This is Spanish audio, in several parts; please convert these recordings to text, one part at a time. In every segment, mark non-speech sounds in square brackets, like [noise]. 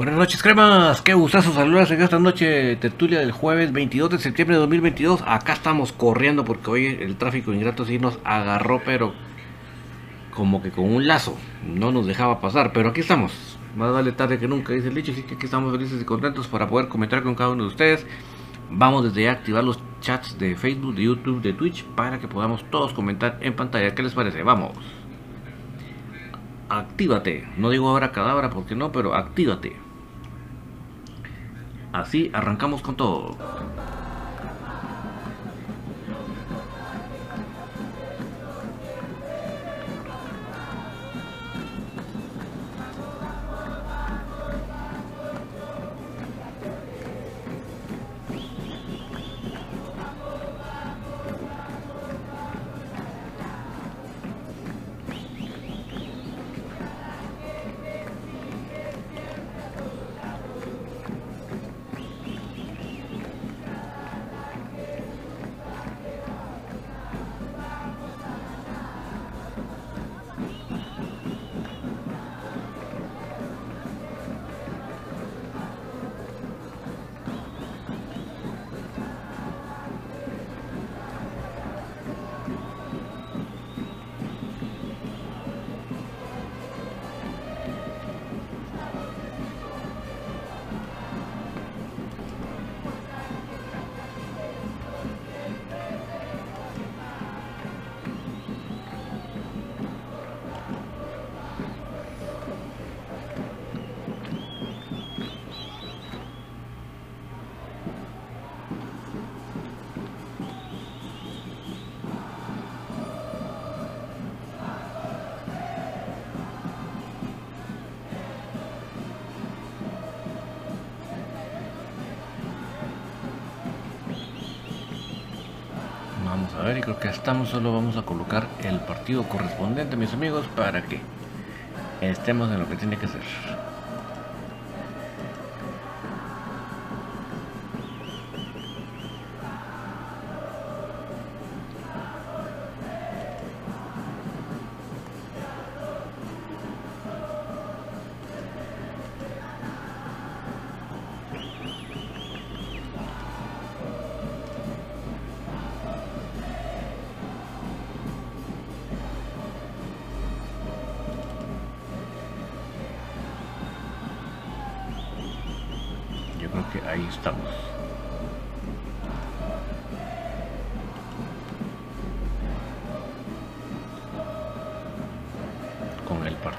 Buenas noches, cremas. Qué gustazo saludarse en esta noche tertulia del jueves 22 de septiembre de 2022. Acá estamos corriendo porque hoy el tráfico ingrato sí nos agarró, pero como que con un lazo. No nos dejaba pasar, pero aquí estamos. Más vale tarde que nunca, dice el dicho. Así que aquí estamos felices y contentos para poder comentar con cada uno de ustedes. Vamos desde ya activar los chats de Facebook, de YouTube, de Twitch para que podamos todos comentar en pantalla. ¿Qué les parece? Vamos. Actívate. No digo ahora cadabra porque no, pero actívate. Así arrancamos con todo. Solo vamos a colocar el partido correspondiente, mis amigos, para que estemos en lo que tiene que ser.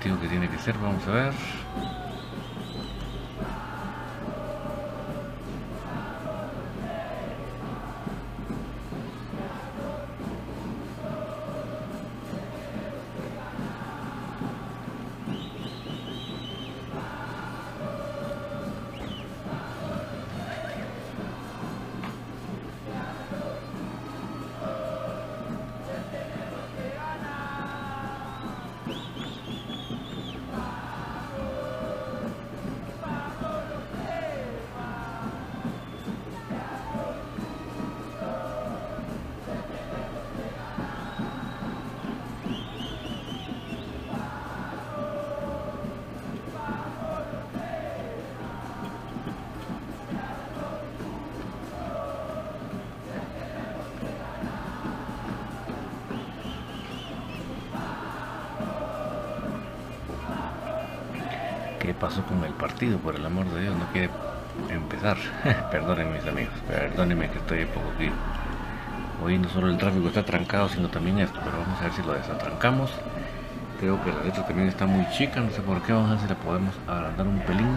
Que tiene que ser, vamos a ver. Por el amor de Dios, no quiere empezar. [laughs] Perdonen mis amigos, perdónenme que estoy un poco aquí. Hoy no solo el tráfico está trancado, sino también esto, pero vamos a ver si lo desatrancamos. Creo que la letra también está muy chica, no sé por qué, vamos a ver si la podemos agrandar un pelín.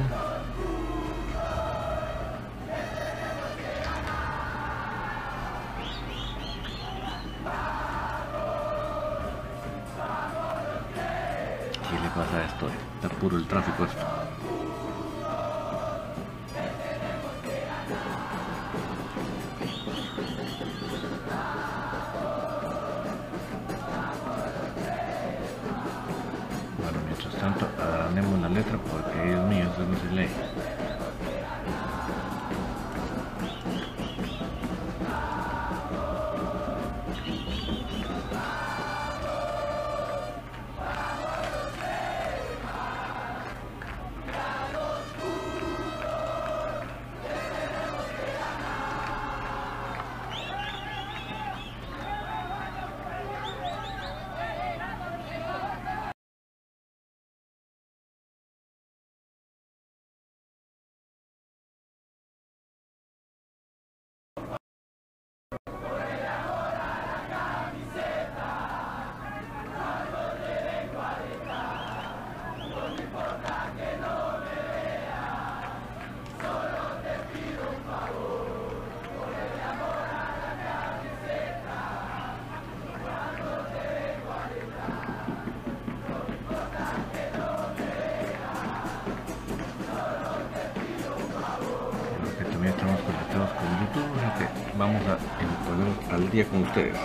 Día con ustedes.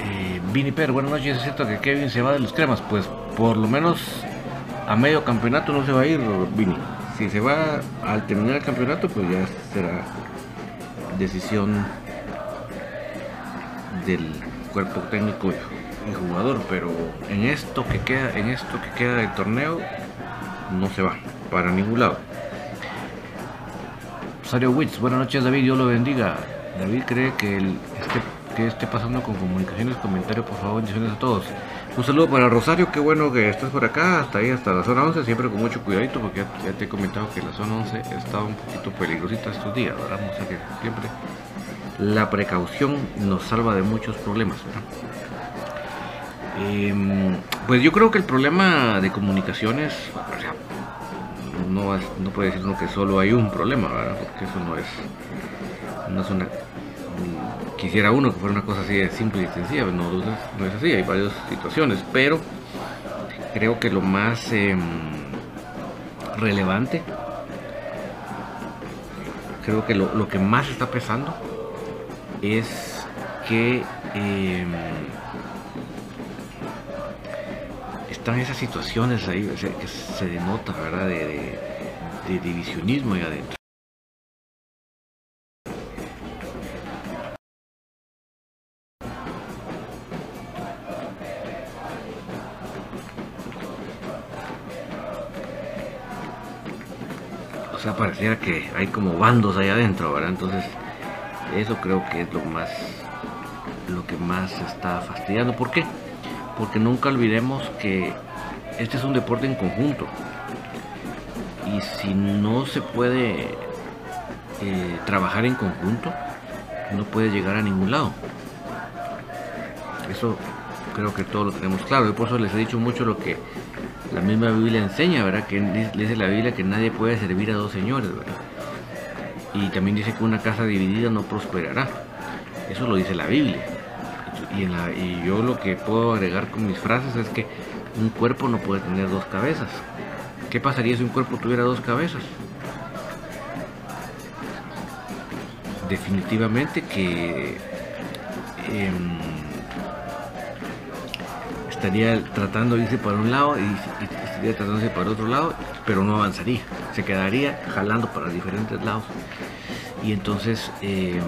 Eh, Vini Per, buenas noches, es cierto que Kevin se va de los cremas, pues por lo menos a medio campeonato no se va a ir Vini. Si se va al terminar el campeonato, pues ya será decisión del cuerpo técnico y jugador, pero en esto que queda, en esto que queda del torneo, no se va para ningún lado. Rosario Witz, buenas noches David, Dios lo bendiga. David cree este, que esté pasando con comunicaciones, comentarios, por favor, bendiciones a todos. Un saludo para Rosario, qué bueno que estás por acá, hasta ahí, hasta la zona 11, siempre con mucho cuidadito, porque ya, te he comentado que la zona 11 está un poquito peligrosita estos días, ¿verdad? O sea que siempre la precaución nos salva de muchos problemas, ¿verdad? Eh, pues yo creo que el problema de comunicaciones, no, puede decir uno que solo hay un problema, ¿verdad? Porque eso no es, no es una... Quisiera uno que fuera una cosa así de simple y sencilla, pero no, no no es así, hay varias situaciones, pero creo que lo más em, relevante, creo que lo, lo que más está pesando es que em, están esas situaciones ahí que se denota, ¿verdad? De- de divisionismo ahí adentro. O sea, pareciera que hay como bandos ahí adentro, ¿verdad? Entonces, eso creo que es lo más, lo que más está fastidiando. ¿Por qué? Porque nunca olvidemos que este es un deporte en conjunto. Y si no se puede eh, trabajar en conjunto, no puede llegar a ningún lado. Eso creo que todos lo tenemos claro. Y por eso les he dicho mucho lo que la misma Biblia enseña, ¿verdad? Que dice la Biblia que nadie puede servir a dos señores. Y también dice que una casa dividida no prosperará. Eso lo dice la Biblia. Y yo lo que puedo agregar con mis frases es que un cuerpo no puede tener dos cabezas. ¿Qué pasaría si un cuerpo tuviera dos cabezas? Definitivamente que em, estaría tratando de irse para un lado y, estaría tratando de irse para otro lado, pero no avanzaría. Se quedaría jalando para diferentes lados. Y entonces em,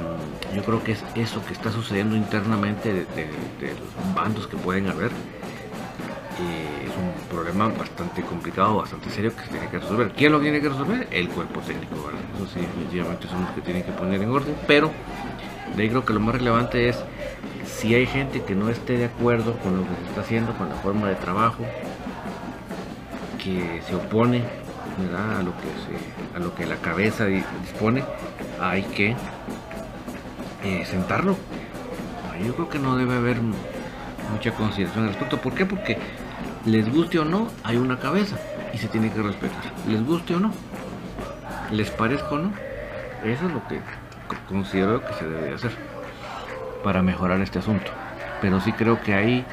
yo creo que es eso que está sucediendo internamente de, los bandos que pueden haber problema bastante complicado, bastante serio que se tiene que resolver. ¿Quién lo tiene que resolver? El cuerpo técnico, Eso sí, definitivamente son los que tienen que poner en orden, pero de ahí creo que lo más relevante es si hay gente que no esté de acuerdo con lo que se está haciendo, con la forma de trabajo, que se opone a lo que a lo que la cabeza dispone, hay que eh, sentarlo. Yo creo que no debe haber mucha consideración al respecto. ¿Por qué? Porque les guste o no, hay una cabeza y se tiene que respetar. Les guste o no, les parezca o no, eso es lo que considero que se debe hacer para mejorar este asunto. Pero sí creo que hay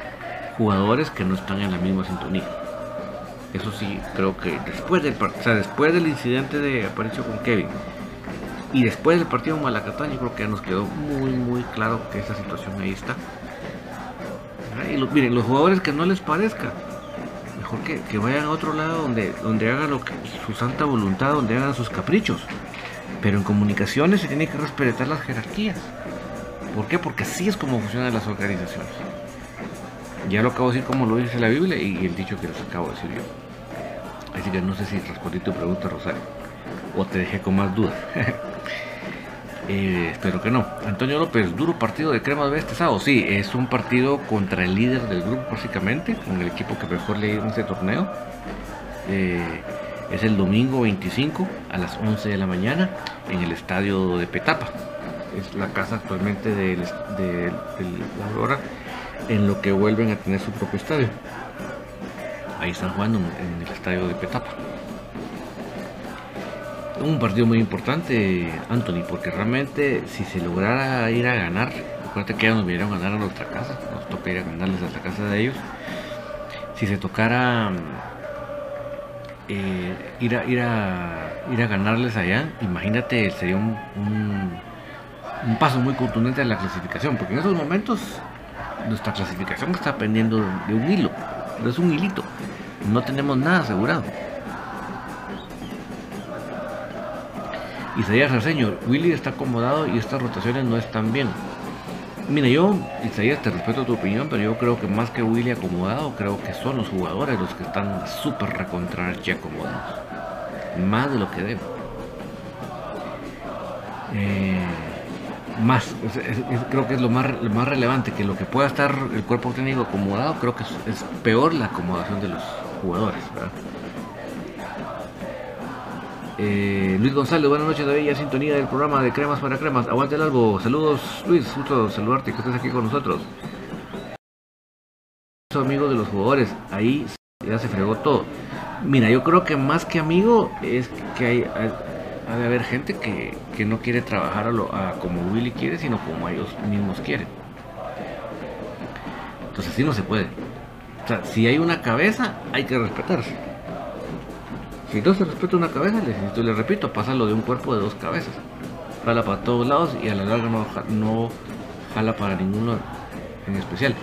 jugadores que no están en la misma sintonía. Eso sí, creo que después del, después del incidente de Aparicio con Kevin y después del partido Malacatán, yo creo que ya nos quedó muy, muy claro que esa situación ahí está. Y miren, los jugadores que no les parezca, que, vayan a otro lado donde, donde hagan que, su santa voluntad, donde hagan sus caprichos. Pero en comunicaciones se tiene que respetar las jerarquías. ¿Por qué? Porque así es como funcionan las organizaciones. Ya lo acabo de decir como lo dice la Biblia y el dicho que les acabo de decir yo. Así que no sé si respondí tu pregunta, Rosario, o te dejé con más dudas. [laughs] Eh, espero que no. Antonio López, duro partido de Crema de este sábado. Sí, es un partido contra el líder del grupo, básicamente, con el equipo que mejor le en este torneo. Eh, es el domingo 25 a las 11 de la mañana en el estadio de Petapa. Es la casa actualmente del, de, la Aurora, en lo que vuelven a tener su propio estadio. Ahí están jugando en el estadio de Petapa un partido muy importante, Anthony, porque realmente si se lograra ir a ganar, acuérdate que ya nos vinieron a ganar a nuestra casa, nos toca ir a ganarles a la casa de ellos. Si se tocara eh, ir, a, ir, a, ir a ganarles allá, imagínate, sería un, un, paso muy contundente en la clasificación, porque en esos momentos nuestra clasificación está pendiendo de un hilo, es un hilito, no tenemos nada asegurado. Isaías Raseño, Willy está acomodado y estas rotaciones no están bien. Mira, yo, Isaías, te respeto tu opinión, pero yo creo que más que Willy acomodado, creo que son los jugadores los que están súper recontra acomodados. Más de lo que deben. Eh, más, creo que es lo más, más relevante, que lo que pueda estar el cuerpo técnico acomodado, creo que es peor la acomodación de los jugadores. ¿verdad? Eh, Luis González, buenas noches, David, ya sintonía del programa de Cremas para Cremas. Aguante el algo. Saludos, Luis, gusto saludarte, que estés aquí con nosotros. Amigo de los jugadores, ahí ya se fregó todo. Mira, yo creo que más que amigo es que hay, ha de haber gente que, no quiere trabajar a, lo, como Willy quiere, sino como ellos mismos quieren. Entonces así no se puede. O sea, si hay una cabeza, hay que respetarse. Si no se respeta una cabeza, le, le repito, lo de un cuerpo de dos cabezas. Jala para todos lados y a la larga no, no jala para ninguno en especial.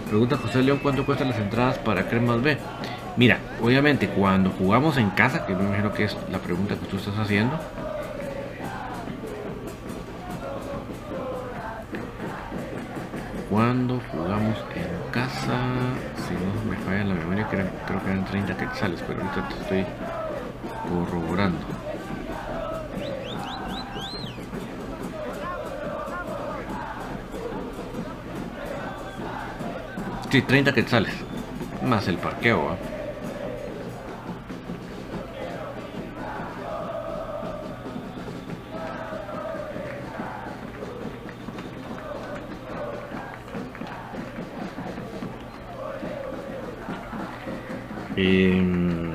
Pregunta José León cuánto cuestan las entradas para Cremas B. Mira, obviamente cuando jugamos en casa, que me imagino que es la pregunta que tú estás haciendo, cuando jugamos en casa, si no me falla la memoria, creo, creo que eran 30 quetzales, pero ahorita te estoy corroborando. Sí, 30 quetzales, más el parqueo. Em,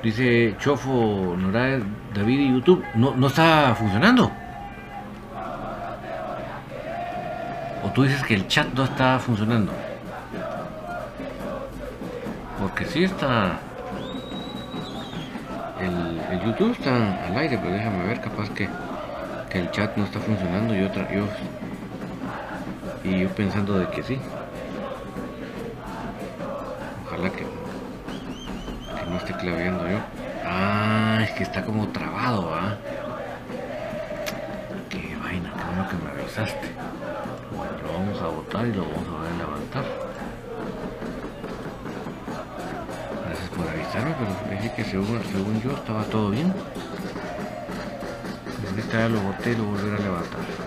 dice Chofo Noray, David YouTube, no, no está funcionando. O tú dices que el chat no está funcionando. Porque sí está. El, el YouTube está al aire, pero déjame ver, capaz que, que el chat no está funcionando y otra. Yo, y yo pensando de que sí. Ojalá que, no esté claveando yo. Ah, es que está como trabado, ¿ah? Qué vaina, qué bueno que me avisaste. Lo vamos a botar y lo vamos a volver a levantar. Gracias por avisarme, pero dije que según, según yo estaba todo bien. Ahorita ya lo boté y lo volveré a levantar.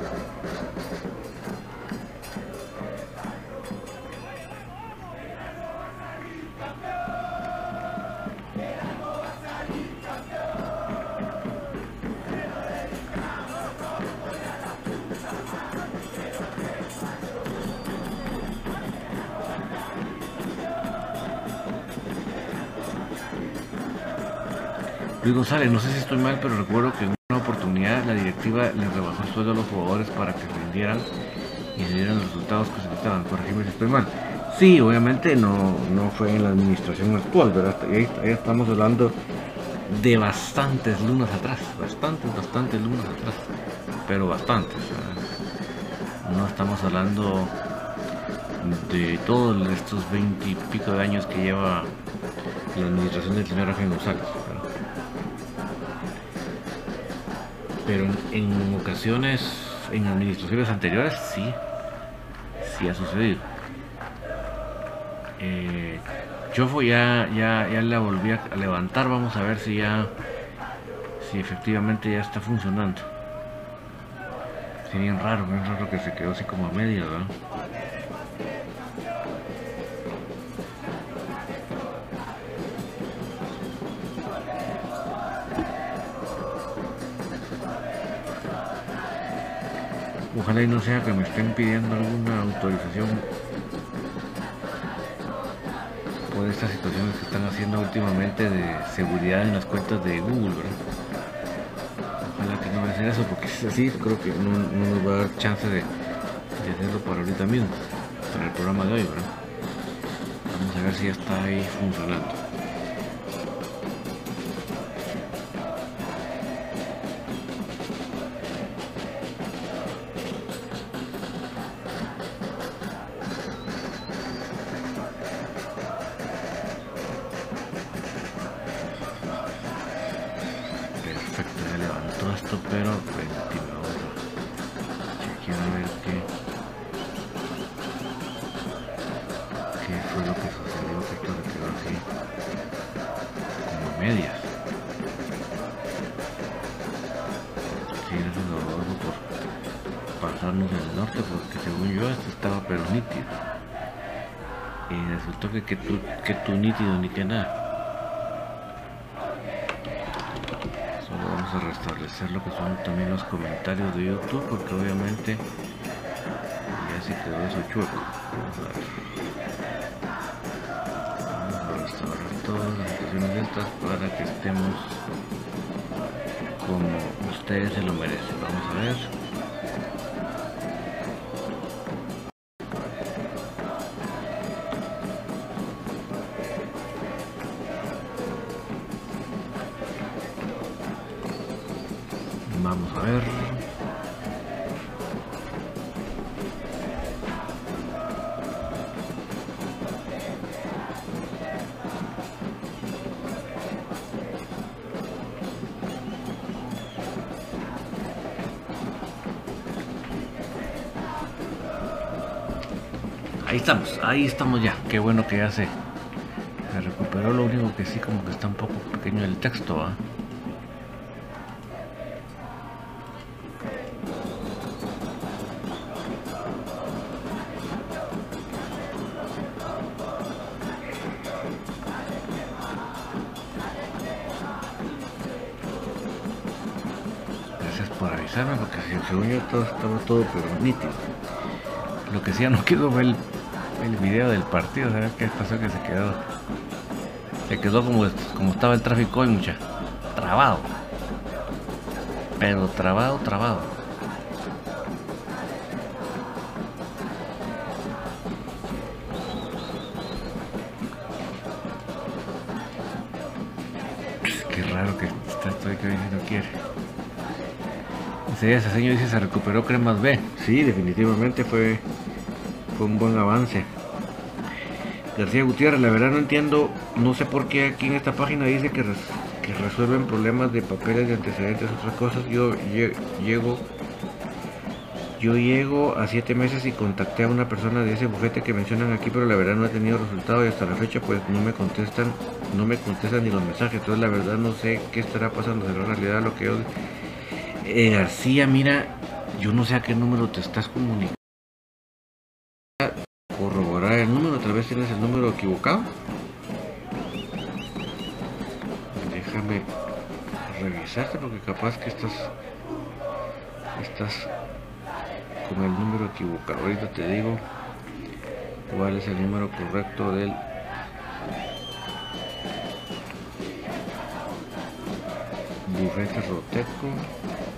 González, no sé si estoy mal, pero recuerdo que en una oportunidad la directiva le rebajó el sueldo a los jugadores para que rindieran y se dieran los resultados que se necesitaban. Corregime si estoy mal. Sí, obviamente no, no fue en la administración actual, ¿verdad? Ahí, estamos hablando de bastantes lunas atrás, bastantes, bastantes lunas atrás, pero bastantes. No estamos hablando de todos estos 20 y pico de años que lleva la administración del señor Rafael González. Pero en, ocasiones, en administraciones anteriores, sí, sí ha sucedido. Eh, Chofo ya, ya, ya la volví a levantar, vamos a ver si ya, si efectivamente ya está funcionando. Sí, bien raro, bien raro que se quedó así como a media, ¿verdad? Ojalá y no sea que me estén pidiendo alguna autorización por estas situaciones que están haciendo últimamente de seguridad en las cuentas de Google. Ojalá que no me hacen eso, porque si es así, creo que no, no nos va a dar chance de, hacerlo para ahorita mismo, para el programa de hoy. Vamos a ver si ya está ahí funcionando. Vamos a ver. Ahí estamos, ahí estamos ya. Qué bueno que ya se, recuperó. Lo único que sí como que está un poco pequeño el texto, ¿ah? Según yo todo estaba todo pero nítido. Lo que sí ya no quiero ver el, el video del partido, ¿sabes qué pasó que se quedó? Se quedó como, como estaba el tráfico hoy, mucha. Trabado. Pero trabado, trabado. Ese señor dice se recuperó cremas B. Sí, definitivamente fue, fue un buen avance. García Gutiérrez, la verdad no entiendo, no sé por qué aquí en esta página dice que, que resuelven problemas de papeles, de antecedentes, otras cosas. Yo llego, yo llego a siete meses y contacté a una persona de ese bufete que mencionan aquí, pero la verdad no he tenido resultado y hasta la fecha pues no me contestan, no me contestan ni los mensajes. Entonces la verdad no sé qué estará pasando, será realidad lo que yo... Eh, García, mira, yo no sé a qué número te estás comunicando corroborar el número, tal vez tienes el número equivocado. Déjame revisarte porque capaz que estás estás con el número equivocado. Ahorita te digo cuál es el número correcto del bufete Roteco.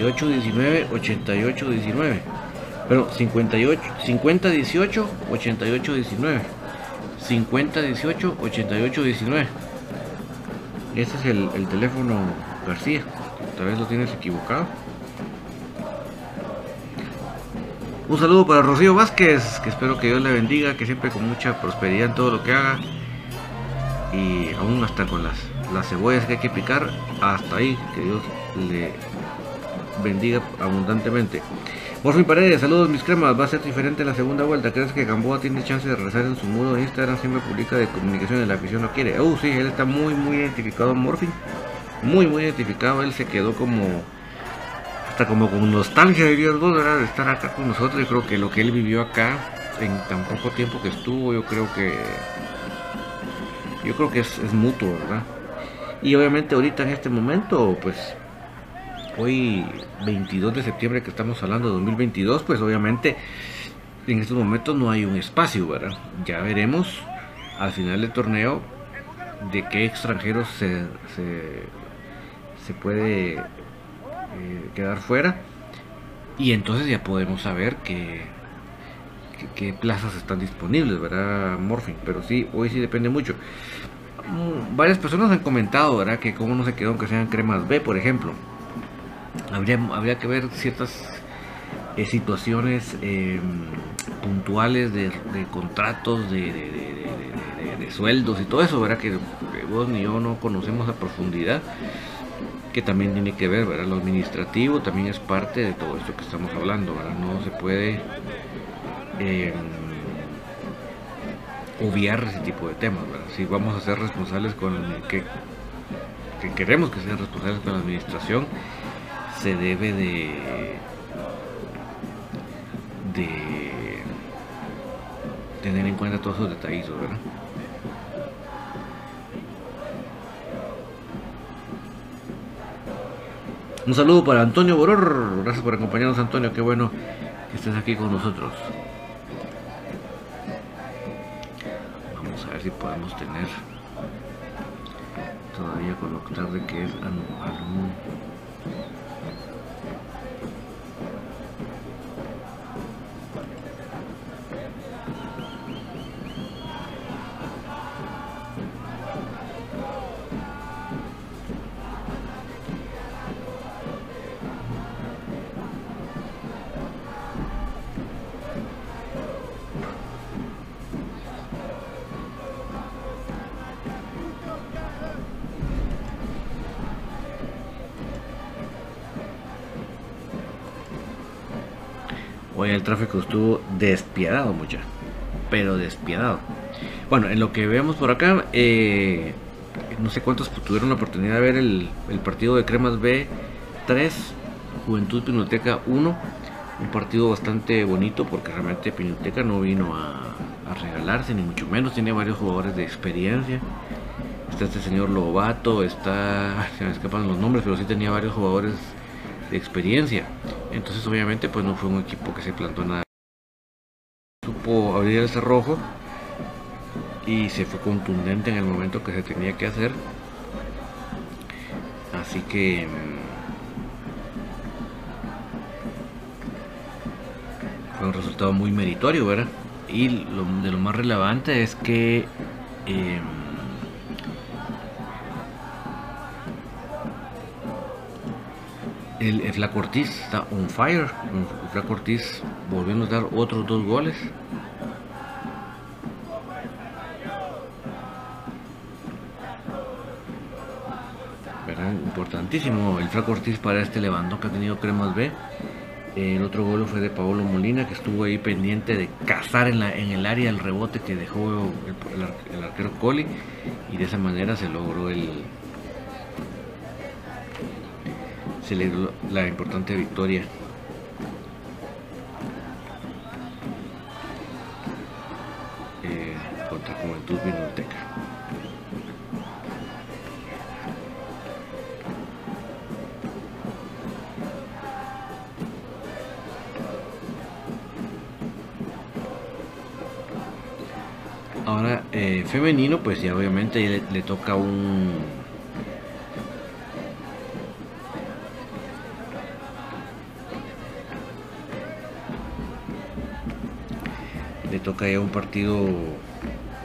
58 19 88 19 pero 58 50 18 88 19 50 18 88 19 ese es el, el teléfono García. Tal vez lo tienes equivocado. Un saludo para Rocío Vázquez que espero que Dios le bendiga que siempre con mucha prosperidad en todo lo que haga. Y aún hasta con las, las cebollas que hay que picar hasta ahí que Dios le bendiga abundantemente. Morfin Paredes, saludos mis cremas, va a ser diferente en la segunda vuelta. ¿Crees que Gamboa tiene chance de regresar en su muro de Instagram? Siempre publica de comunicación, la afición no quiere. Oh, sí, él está muy, muy identificado, Morfin. Muy, muy identificado. Él se quedó como, hasta como con nostalgia, diría de estar acá con nosotros. Yo creo que lo que él vivió acá, en tan poco tiempo que estuvo, yo creo que, yo creo que es mutuo, ¿verdad? Y obviamente ahorita en este momento, pues hoy 22 de septiembre que estamos hablando de 2022, pues obviamente en estos momentos no hay un espacio, ¿verdad? Ya veremos al final del torneo de qué extranjeros se, se, puede eh, quedar fuera y entonces ya podemos saber qué, qué, plazas están disponibles, ¿verdad, Morfin? Pero sí, hoy sí depende mucho. Mm, varias personas han comentado, ¿verdad? Que cómo no se quedó aunque sean cremas B, por ejemplo habría, que ver ciertas eh, situaciones em, puntuales de, contratos, de, sueldos y todo eso, ¿verdad? Que, vos ni yo no conocemos a profundidad, que también tiene que ver, ¿verdad? Lo administrativo también es parte de todo esto que estamos hablando, ¿verdad? No se puede em, obviar ese tipo de temas, ¿verdad? Si vamos a ser responsables con que, que queremos que sean responsables con la administración, se debe de, de tener en cuenta todos esos detallitos, ¿verdad? Un saludo para Antonio Boror, gracias por acompañarnos Antonio, qué bueno que estés aquí con nosotros. Vamos a ver si podemos tener todavía con lo tarde que es algún Estuvo despiadado, mucha. Pero despiadado. Bueno, en lo que vemos por acá, eh, no sé cuántos tuvieron la oportunidad de ver el, partido de Cremas B 3, Juventud Pinoteca 1. Un partido bastante bonito porque realmente Pinoteca no vino a, regalarse, ni mucho menos. Tiene varios jugadores de experiencia. Está este señor Lobato, está. [laughs] Se me escapan los nombres, pero sí tenía varios jugadores de experiencia. Entonces, obviamente, pues no fue un equipo que se plantó nada. Supo abrir el cerrojo y se fue contundente en el momento que se tenía que hacer. Así que mm, fue un resultado muy meritorio, ¿verdad? Y lo, de lo más relevante es que em, el, el Flaco Ortiz está on fire. El Flaco Ortiz volvió a dar otros dos goles. importantísimo el Flaco Ortiz para este levantón que ha tenido Cremas B. El otro gol fue de Paolo Molina, que estuvo ahí pendiente de cazar en el área el rebote que dejó el, arquero Coli. Y de esa manera se logró el. La importante victoria. Eh, contra Juventud Vinoteca. Ahora, eh, femenino, pues ya obviamente le, toca un... Le toca ya un partido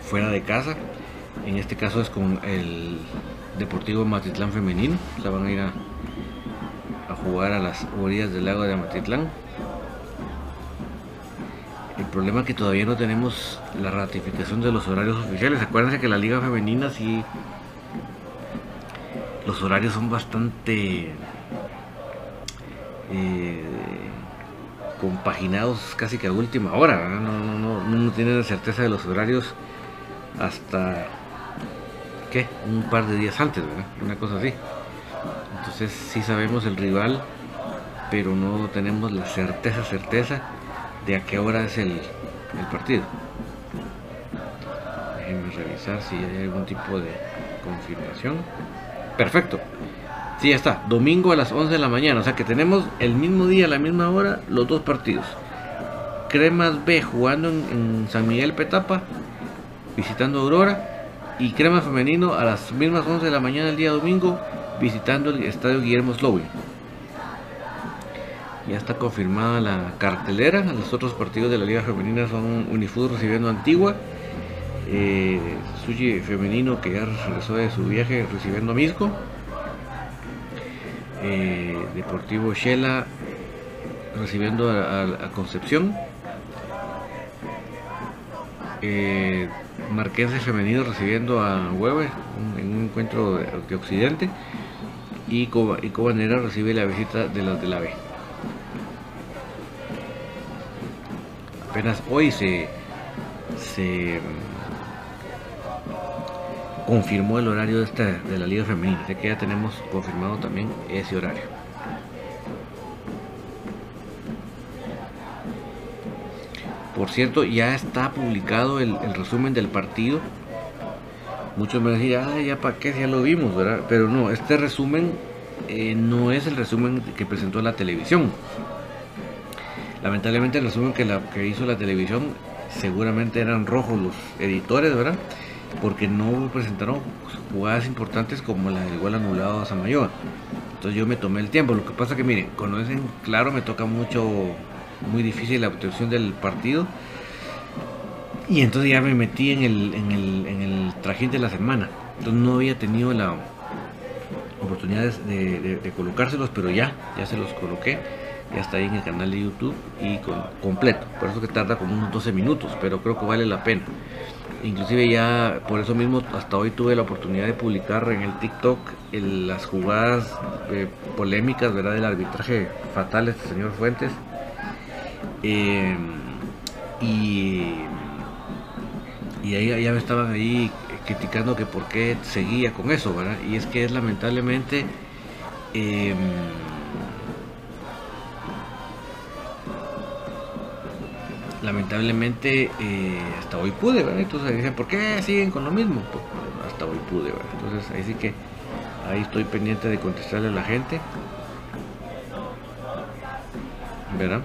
fuera de casa. En este caso es con el Deportivo Matitlán Femenino. La van a ir a, a jugar a las orillas del lago de Matitlán. El problema es que todavía no tenemos la ratificación de los horarios oficiales. Acuérdense que la liga femenina sí... Los horarios son bastante... Eh, compaginados casi que a última hora. No, no tiene la certeza de los horarios hasta... ¿Qué? Un par de días antes. Una cosa así. Entonces sí sabemos el rival, pero no tenemos la certeza, certeza de a qué hora es el, partido. Déjenme revisar si hay algún tipo de confirmación. Perfecto. Sí, ya está. Domingo a las 11 de la mañana. O sea que tenemos el mismo día, la misma hora, los dos partidos. Cremas B jugando en, San Miguel Petapa, visitando Aurora. Y Crema Femenino a las mismas 11 de la mañana el día domingo, visitando el estadio Guillermo Slowing. Ya está confirmada la cartelera. Los otros partidos de la Liga Femenina son Unifud recibiendo Antigua. Eh, Suji Femenino que ya regresó de su viaje recibiendo a Misco. Eh, Deportivo Shela recibiendo a, Concepción. Eh, Marquense Femenino recibiendo a Weber en un encuentro de, Occidente. Y, Cobanera recibe la visita de los de la B. apenas hoy se, se mm, confirmó el horario de, esta, de la Liga Femenina, así que ya tenemos confirmado también ese horario. Por cierto, ya está publicado el, resumen del partido. Muchos me decían, ah, ya para qué, ya lo vimos, ¿verdad? Pero no, este resumen eh, no es el resumen que presentó la televisión. Lamentablemente el resumen que, la, que hizo la televisión seguramente eran rojos los editores, ¿verdad? Porque no presentaron jugadas importantes como la del gol anulado a Samayoa. Entonces yo me tomé el tiempo. Lo que pasa que miren, conocen, claro, me toca mucho, muy difícil la obtención del partido. Y entonces ya me metí en el, en el, en el trajín de la semana. Entonces no había tenido la oportunidad de, de colocárselos, pero ya, ya se los coloqué ya está ahí en el canal de YouTube y completo. Por eso que tarda como unos 12 minutos, pero creo que vale la pena. Inclusive ya por eso mismo hasta hoy tuve la oportunidad de publicar en el TikTok las jugadas eh, polémicas ¿verdad? del arbitraje fatal de este señor Fuentes. Eh, y, y ahí ya me estaban ahí criticando que por qué seguía con eso, ¿verdad? Y es que es lamentablemente... Em, lamentablemente eh, hasta hoy pude, ¿verdad? Entonces dicen, ¿por qué siguen con lo mismo? Pues, hasta hoy pude, ¿verdad? Entonces ahí sí que ahí estoy pendiente de contestarle a la gente. ¿Verdad?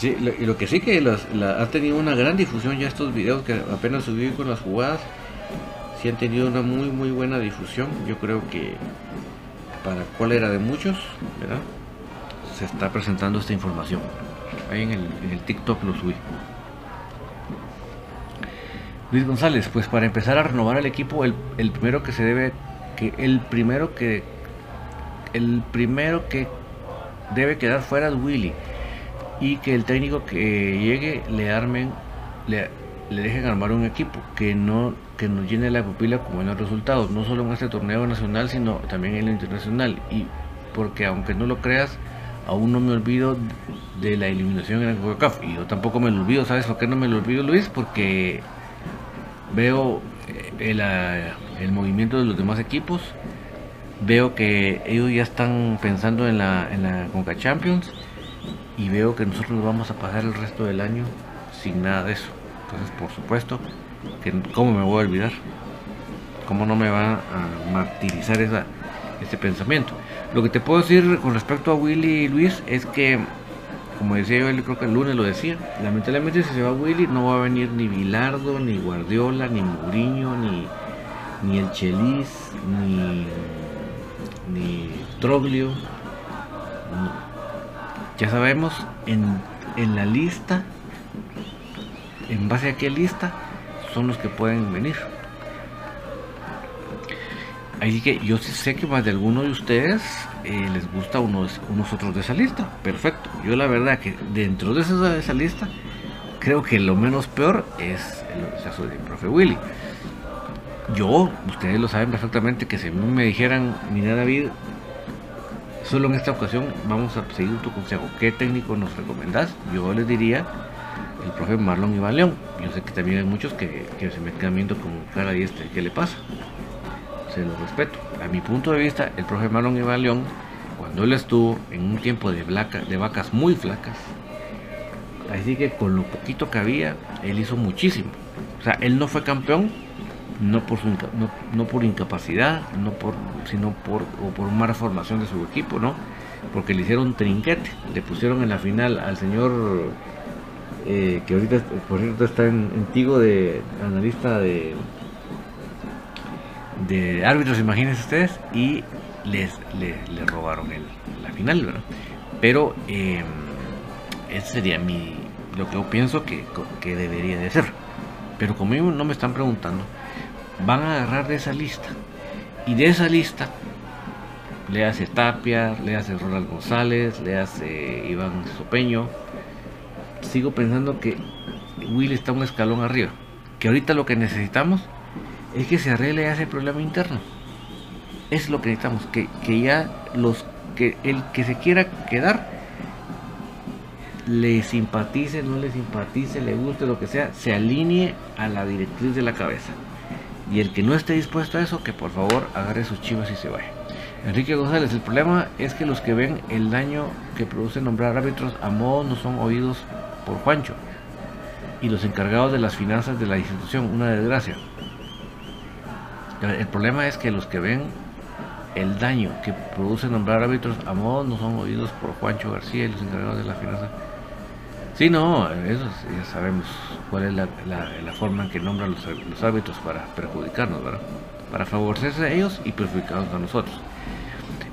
Sí, y lo que sí que las, ha tenido una gran difusión ya estos videos que apenas subí con las jugadas, sí han tenido una muy muy buena difusión. Yo creo que para cuál era de muchos, ¿verdad? Se está presentando esta información. Ahí en el, en el TikTok lo subí. Luis González, pues para empezar a renovar el equipo, el, el primero que se debe, que el primero que, el primero que debe quedar fuera es Willy y que el técnico que llegue le armen, le, dejen armar un equipo que no que nos llene la pupila con buenos resultados, no solo en este torneo nacional, sino también en el internacional. Y porque aunque no lo creas, aún no me olvido de la eliminación en el CONCACAF. Y yo tampoco me lo olvido, ¿sabes por qué no me lo olvido, Luis? Porque veo eh, el, ah, el movimiento de los demás equipos, veo que ellos ya están pensando en la, en la Conca Champions y veo que nosotros vamos a pasar el resto del año sin nada de eso. Entonces, por supuesto, que cómo me voy a olvidar, cómo no me va a martirizar esa, ese pensamiento. Lo que te puedo decir con respecto a Willy y Luis es que, como decía yo, creo que el lunes lo decía, lamentablemente si se va Willy no va a venir ni Bilardo, ni Guardiola, ni Mourinho, ni, ni el Chelis, ni, ni Troglio. Ya sabemos en, en la lista, en base a qué lista, son los que pueden venir. Así que yo sé que más de alguno de ustedes eh, les gusta unos, unos otros de esa lista. Perfecto. Yo la verdad que dentro de esa, de esa lista, creo que lo menos peor es el caso del profe Willy. Yo, ustedes lo saben perfectamente, que si me dijeran, mira David, Solo en esta ocasión vamos a seguir tu consejo. ¿Qué técnico nos recomendás? Yo les diría el profe Marlon Iván. Yo sé que también hay muchos que, se me quedan viendo con cara este, ¿qué le pasa? Se los respeto. A mi punto de vista, el profe Marlon Iván cuando él estuvo en un tiempo de, de vacas muy flacas, así que con lo poquito que había, él hizo muchísimo. O sea, él no fue campeón, no por, su, no, no, por incapacidad, no por, sino por, por mala formación de su equipo, ¿no? Porque le hicieron trinquete, le pusieron en la final al señor eh, que ahorita, por cierto, está en, en de analista de, de árbitros, imagínense ustedes, y les, le robaron el, la final. Pero eh, ese sería mi, lo que yo pienso que, que debería de ser. Pero como no me están preguntando, van a agarrar de esa lista. Y de esa lista le hace Tapia, le hace Ronald González, le hace Iván Sopeño. Sigo pensando que Will está un escalón arriba. Que ahorita lo que necesitamos es que se arregle ese problema interno. Es lo que necesitamos, que, que ya los que el que se quiera quedar le simpatice, no le simpatice, le guste lo que sea, se alinee a la directriz de la cabeza. Y el que no esté dispuesto a eso, que por favor agarre sus chivas y se vaya. Enrique González, el problema es que los que ven el daño que produce nombrar árbitros a modo no son oídos por Juancho y los encargados de las finanzas de la institución, una desgracia. El problema es que los que ven el daño que produce nombrar árbitros a modo no son oídos por Juancho García y los encargados de las finanzas Sí, no, eso ya sabemos cuál es la, forma en que nombran los, los, árbitros para perjudicarnos, ¿verdad? Para favorecerse a ellos y perjudicarnos a nosotros.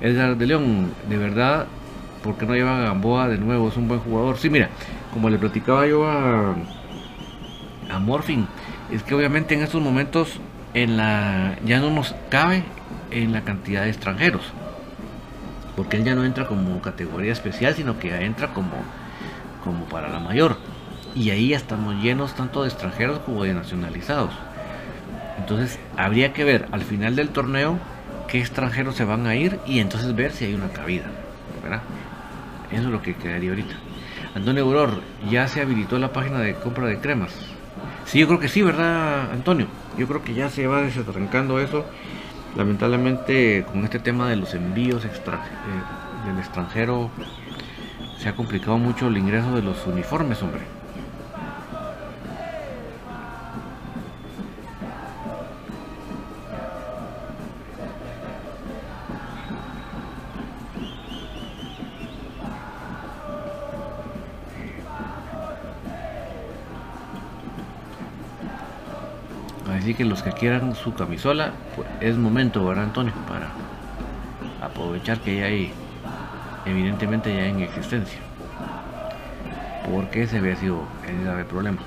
Edgar de León, de verdad, ¿por qué no lleva a Gamboa de nuevo? Es un buen jugador. Sí, mira, como le platicaba yo a, a Morfin, es que obviamente en estos momentos en la ya no nos cabe en la cantidad de extranjeros. Porque él ya no entra como categoría especial, sino que entra como como para la mayor. Y ahí estamos llenos tanto de extranjeros como de nacionalizados. Entonces habría que ver al final del torneo qué extranjeros se van a ir y entonces ver si hay una cabida. ¿verdad? Eso es lo que quedaría ahorita. Antonio Auror, ya se habilitó la página de compra de cremas. Sí, yo creo que sí, ¿verdad, Antonio? Yo creo que ya se va desatrancando eso. Lamentablemente, con este tema de los envíos extra, eh, del extranjero, se ha complicado mucho el ingreso de los uniformes, hombre. Así que los que quieran su camisola, pues es momento, ¿verdad, Antonio? Para aprovechar que ya hay, evidentemente ya en existencia. Porque ese había sido el grave problema.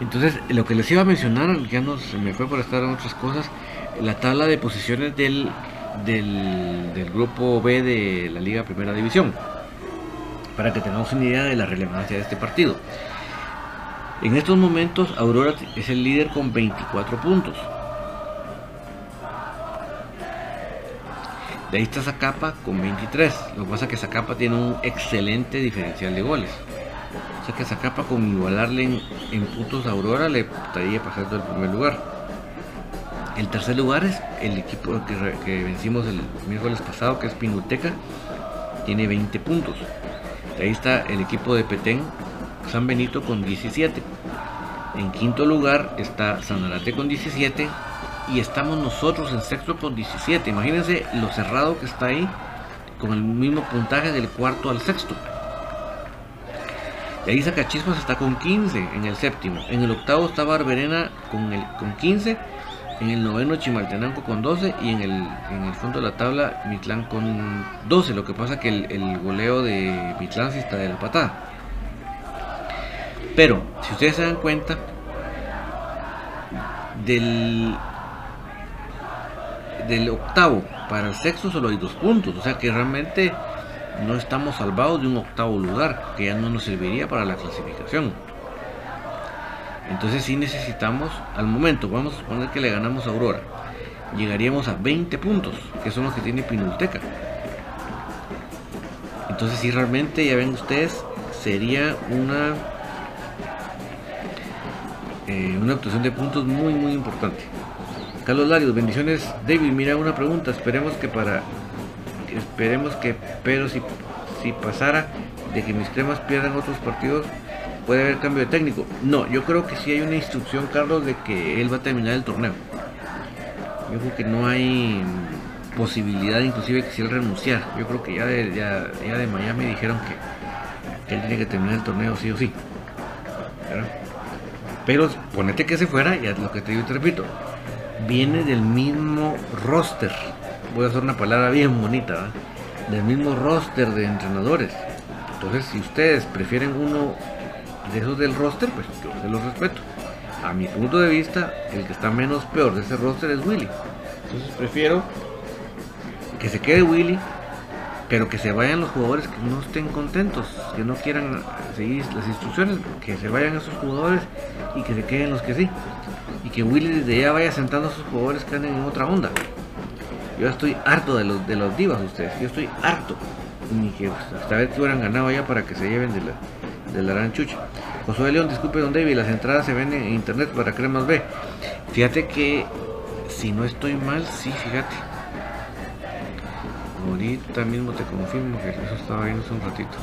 Entonces, lo que les iba a mencionar, ya no se me fue por estar en otras cosas, la tabla de posiciones del, del, del grupo B de la Liga Primera División para que tengamos una idea de la relevancia de este partido. En estos momentos Aurora es el líder con 24 puntos. De ahí está Zacapa con 23. Lo que pasa es que Zacapa tiene un excelente diferencial de goles. O sea que Zacapa con igualarle en, puntos a Aurora le estaría pasando el primer lugar. El tercer lugar es el equipo que, vencimos el miércoles pasado, que es Pinuteca. Tiene 20 puntos. Ahí está el equipo de Petén, San Benito con 17. En quinto lugar está Sanarate con 17 y estamos nosotros en sexto con 17. Imagínense lo cerrado que está ahí con el mismo puntaje del cuarto al sexto. De ahí Zacachispas está con 15 en el séptimo. En el octavo está Barberena con, el, con 15 en el noveno Chimaltenango con 12 y en el, en el fondo de la tabla Mitlán con 12. Lo que pasa que el, goleo de Mitlán sí está de la patada. Pero, si ustedes se dan cuenta, del, del octavo para el sexto solo hay dos puntos. O sea que realmente no estamos salvados de un octavo lugar, que ya no nos serviría para la clasificación. Entonces si necesitamos, al momento, vamos a suponer que le ganamos a Aurora, llegaríamos a 20 puntos, que son los que tiene Pinulteca. Entonces si realmente, ya ven ustedes, sería una eh, una actuación de puntos muy muy importante. Carlos Larios, bendiciones. David, mira una pregunta. Esperemos que para esperemos que pero si si pasara de que mis cremas pierdan otros partidos puede haber cambio de técnico. No, yo creo que sí hay una instrucción, Carlos, de que él va a terminar el torneo. Yo creo que no hay posibilidad, inclusive, que si él renunciar. Yo creo que ya de, ya, de Miami dijeron que, él tiene que terminar el torneo sí o sí. Pero ponete que se fuera, ya lo que te digo y te repito, viene del mismo roster. Voy a hacer una palabra bien bonita, del mismo roster de entrenadores. Entonces, si ustedes prefieren uno de esos del roster, pues yo se los respeto. A mi punto de vista, el que está menos peor de ese roster es Willy. Entonces prefiero que se quede Willy, pero que se vayan los jugadores que no estén contentos, que no quieran seguir las instrucciones, que se vayan esos jugadores y que se queden los que sí. Que Willy desde ya vaya sentando a esos jugadores que anden en otra onda. Yo estoy harto de los, de los divas ustedes, yo estoy harto. Ni que hasta ver que hubieran ganado ya para que se lleven de la, de la gran chucha. Josué León, disculpe don David, las entradas se venden en internet para Cremas B. Fíjate que si no estoy mal, sí, fíjate. Ahorita mismo te confirmo que eso estaba viendo hace un ratito.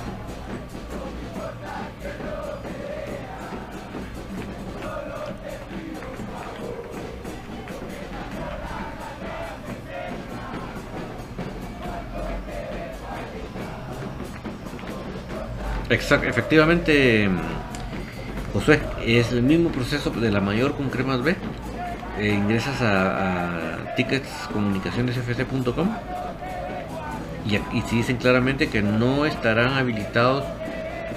Exacto, efectivamente, Josué, es el mismo proceso de la mayor con cremas B. Eh, ingresas a, a ticketscomunicacionesfc.com y, y si dicen claramente que no estarán habilitados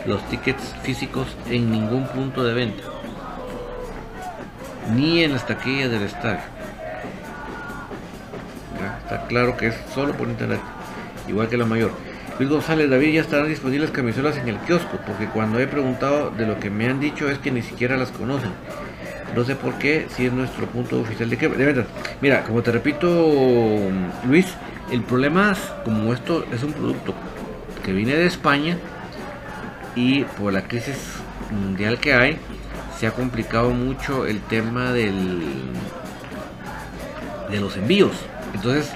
los tickets físicos en ningún punto de venta, ni en las taquillas del estadio. está claro que es solo por internet, igual que la mayor. Luis González, David, ya estarán disponibles camisolas en el kiosco, porque cuando he preguntado de lo que me han dicho es que ni siquiera las conocen. No sé por qué, si es nuestro punto oficial de que... De verdad, mira, como te repito, Luis, el problema es, como esto es un producto que viene de España y por la crisis mundial que hay, se ha complicado mucho el tema del de los envíos. Entonces,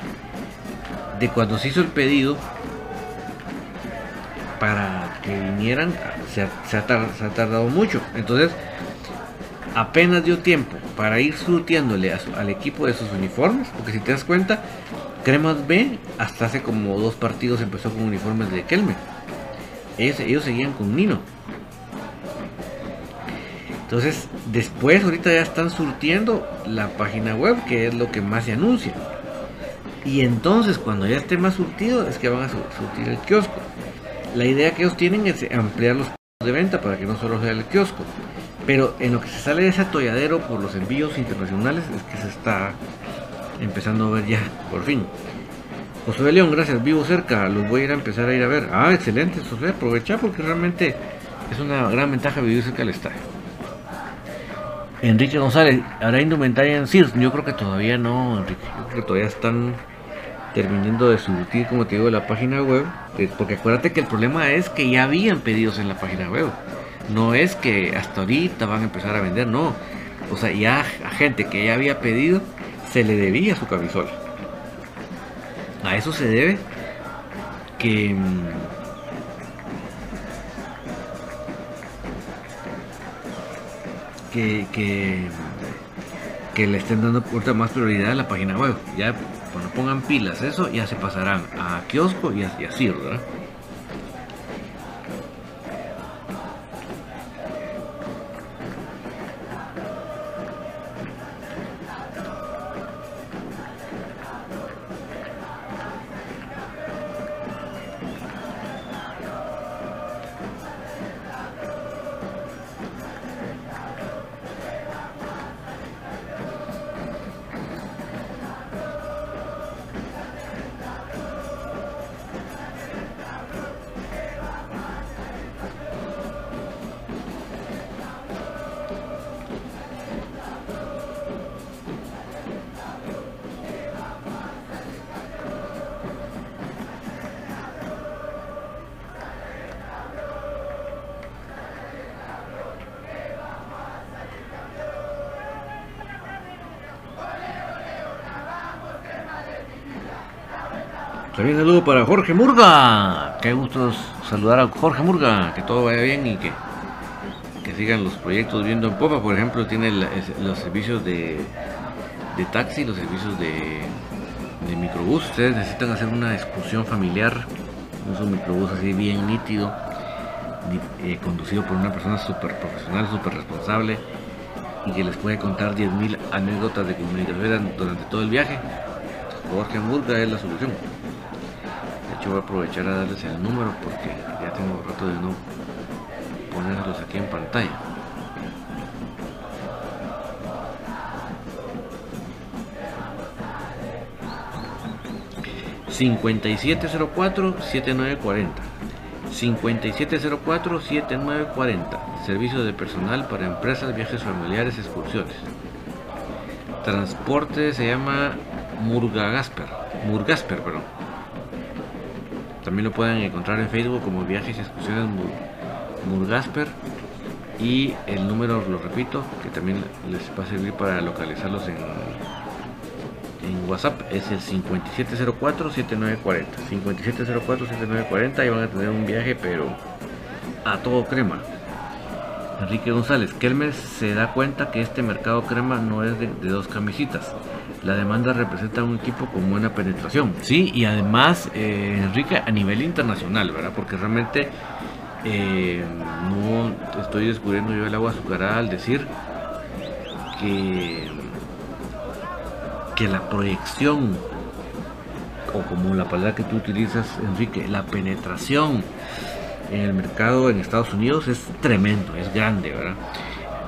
de cuando se hizo el pedido para que vinieran, se ha, tardado mucho. Entonces, apenas dio tiempo para ir surtiéndole al equipo de sus uniformes, porque si te das cuenta, Cremas B hasta hace como dos partidos empezó con uniformes de Kelme. Ellos, ellos seguían con Nino. Entonces, después ahorita ya están surtiendo la página web, que es lo que más se anuncia. Y entonces, cuando ya esté más surtido, es que van a surtir el kiosco. La idea que ellos tienen es ampliar los puntos de venta para que no solo sea el kiosco. Pero en lo que se sale de ese atolladero por los envíos internacionales es que se está empezando a ver ya, por fin. José de León, gracias, vivo cerca, los voy a ir a empezar a ir a ver. Ah, excelente, José, aprovecha porque realmente es una gran ventaja vivir cerca del estadio. Enrique González, ¿habrá indumentaria en Sears? Yo creo que todavía no, Enrique. Yo creo que todavía están terminando de surtir, como te digo, la página web. Porque acuérdate que el problema es que ya habían pedidos en la página web. No es que hasta ahorita van a empezar a vender, no. O sea, ya a gente que ya había pedido se le debía su camisola. A eso se debe que mm, que, que, le estén dando más prioridad a la página web. Ya cuando pongan pilas eso, ya se pasarán a kiosco y así, ¿verdad? 'Un saludo para Jorge Murga. Qué gusto saludar a Jorge Murga, que todo vaya bien y que, que sigan los proyectos viendo en popa. Por ejemplo, tiene los servicios de, de taxi, los servicios de, de microbús. Ustedes necesitan hacer una excursión familiar, un microbús así bien nítido, eh, conducido por una persona súper profesional, súper responsable y que les puede contar 10.000 anécdotas de comunicación durante todo el viaje. Jorge Murga es la solución voy a aprovechar a darles el número porque ya tengo rato de no ponerlos aquí en pantalla. ...5704-7940... ...5704-7940... ...servicio de personal para empresas, viajes familiares, excursiones... ...transporte se llama... Murgagasper... Murgasper, perdón... También lo pueden encontrar en Facebook como Viajes y Excursiones Murgasper. Y el número, lo repito, que también les va a servir para localizarlos en, en WhatsApp, es el 5704-7940. 5704-7940 y van a tener un viaje, pero a todo crema. Enrique González, Kelmer se da cuenta que este mercado crema no es de, dos camisitas. La demanda representa un equipo con buena penetración. Sí, y además, eh, Enrique, a nivel internacional, ¿verdad? Porque realmente eh, no estoy descubriendo yo el agua azucarada al decir que, que la proyección, o como la palabra que tú utilizas, Enrique, la penetración en el mercado en Estados Unidos es tremendo, es grande, ¿verdad?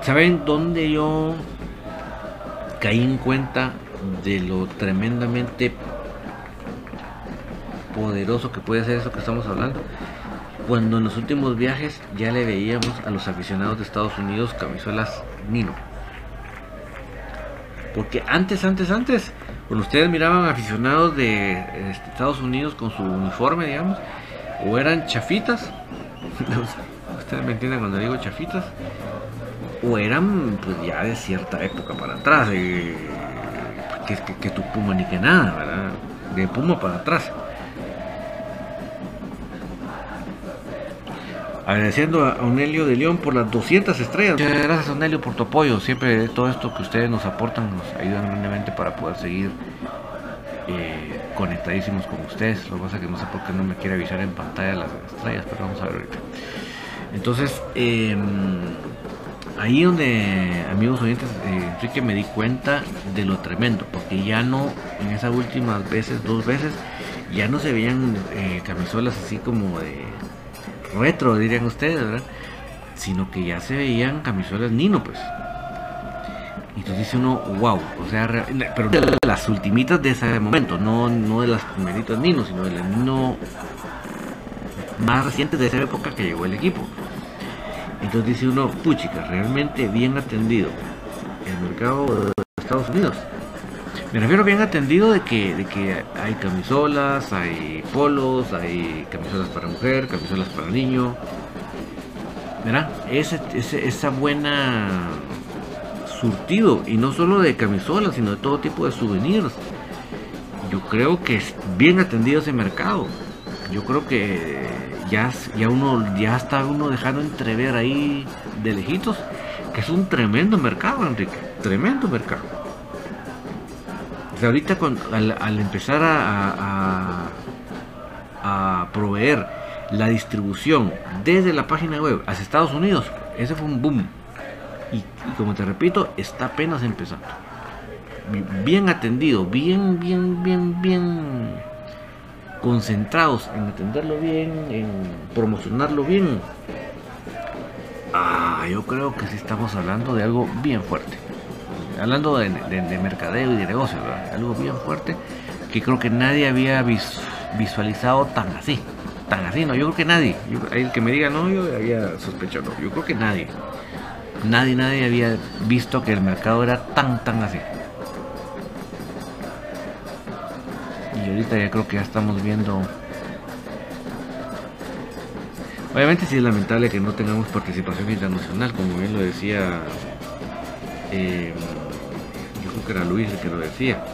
¿Saben dónde yo caí en cuenta de lo tremendamente poderoso que puede ser eso que estamos hablando. Cuando en los últimos viajes ya le veíamos a los aficionados de Estados Unidos camisolas Nino. Porque antes, antes, antes, cuando ustedes miraban aficionados de este, Estados Unidos con su uniforme, digamos, o eran chafitas, [laughs] ustedes me entienden cuando digo chafitas, o eran pues ya de cierta época para atrás, que, que, tu puma ni que nada, ¿verdad? De puma para atrás. Agradeciendo a Onelio de León por las 200 estrellas. Muchas gracias Onelio por tu apoyo. Siempre todo esto que ustedes nos aportan nos ayudan grandemente para poder seguir eh, conectadísimos con ustedes. Lo que pasa es que no sé por qué no me quiere avisar en pantalla las estrellas, pero vamos a ver ahorita. Entonces, em, ahí donde, amigos oyentes, eh, Enrique me di cuenta de lo tremendo, porque ya no, en esas últimas veces, dos veces, ya no se veían eh, camisolas así como de retro, dirían ustedes, ¿verdad? Sino que ya se veían camisolas Nino, pues. Y entonces dice uno, wow, o sea, pero de las ultimitas de ese momento, no, no de las primeritas Nino, sino de las Nino más recientes de esa época que llegó el equipo. Entonces dice uno, puchica, realmente bien atendido el mercado de Estados Unidos. Me refiero bien atendido de que, de que hay camisolas, hay polos, hay camisolas para mujer, camisolas para niño. ¿Verdad? Ese, esa buena surtido, y no solo de camisolas, sino de todo tipo de souvenirs. Yo creo que es bien atendido ese mercado. Yo creo que ya, ya uno ya está uno dejando entrever ahí de lejitos que es un tremendo mercado, Enrique. Tremendo mercado ahorita al, empezar a, a, proveer la distribución desde la página web hacia Estados Unidos, ese fue un boom. Y, como te repito, está apenas empezando. Bien atendido, bien, bien, bien, bien concentrados en atenderlo bien, en promocionarlo bien. Ah, yo creo que sí estamos hablando de algo bien fuerte. Hablando de, mercadeo y de negocio, algo bien fuerte que creo que nadie había visualizado tan así, tan así, no, yo creo que nadie, el que me diga no, yo había sospechado, yo creo que nadie, nadie, nadie había visto que el mercado era tan, tan así. Ahorita ya creo que ya estamos viendo Obviamente sí es lamentable que no tengamos participación internacional, como bien lo decía eh, que era Luis el que lo decía.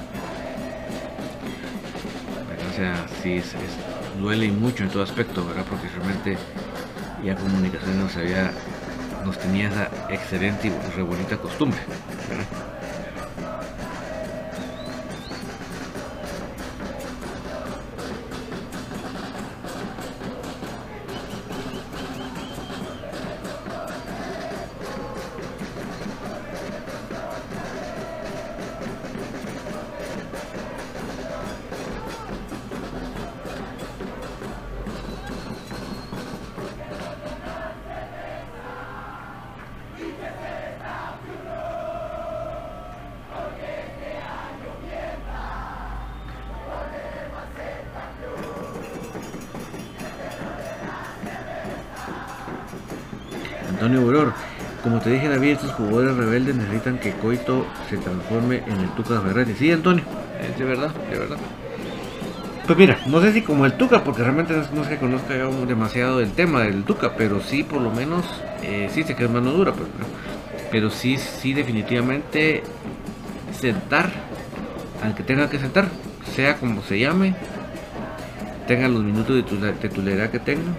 O sea, sí, es, duele mucho en todo aspecto, ¿verdad? Porque realmente ya comunicación nos había, nos tenía esa excelente y re bonita costumbre, te Coito se transforme en el Tuca Ferretti. Sí, Antonio, es de verdad, de verdad. Pues mira, no sé si como el Tuca, porque realmente no es que conozca demasiado el tema del Tuca, pero sí por lo menos, eh, sí sé que es mano dura, pero, pero sí, sí definitivamente sentar al que tenga que sentar, sea como se llame, tenga los minutos de titularidad que tenga,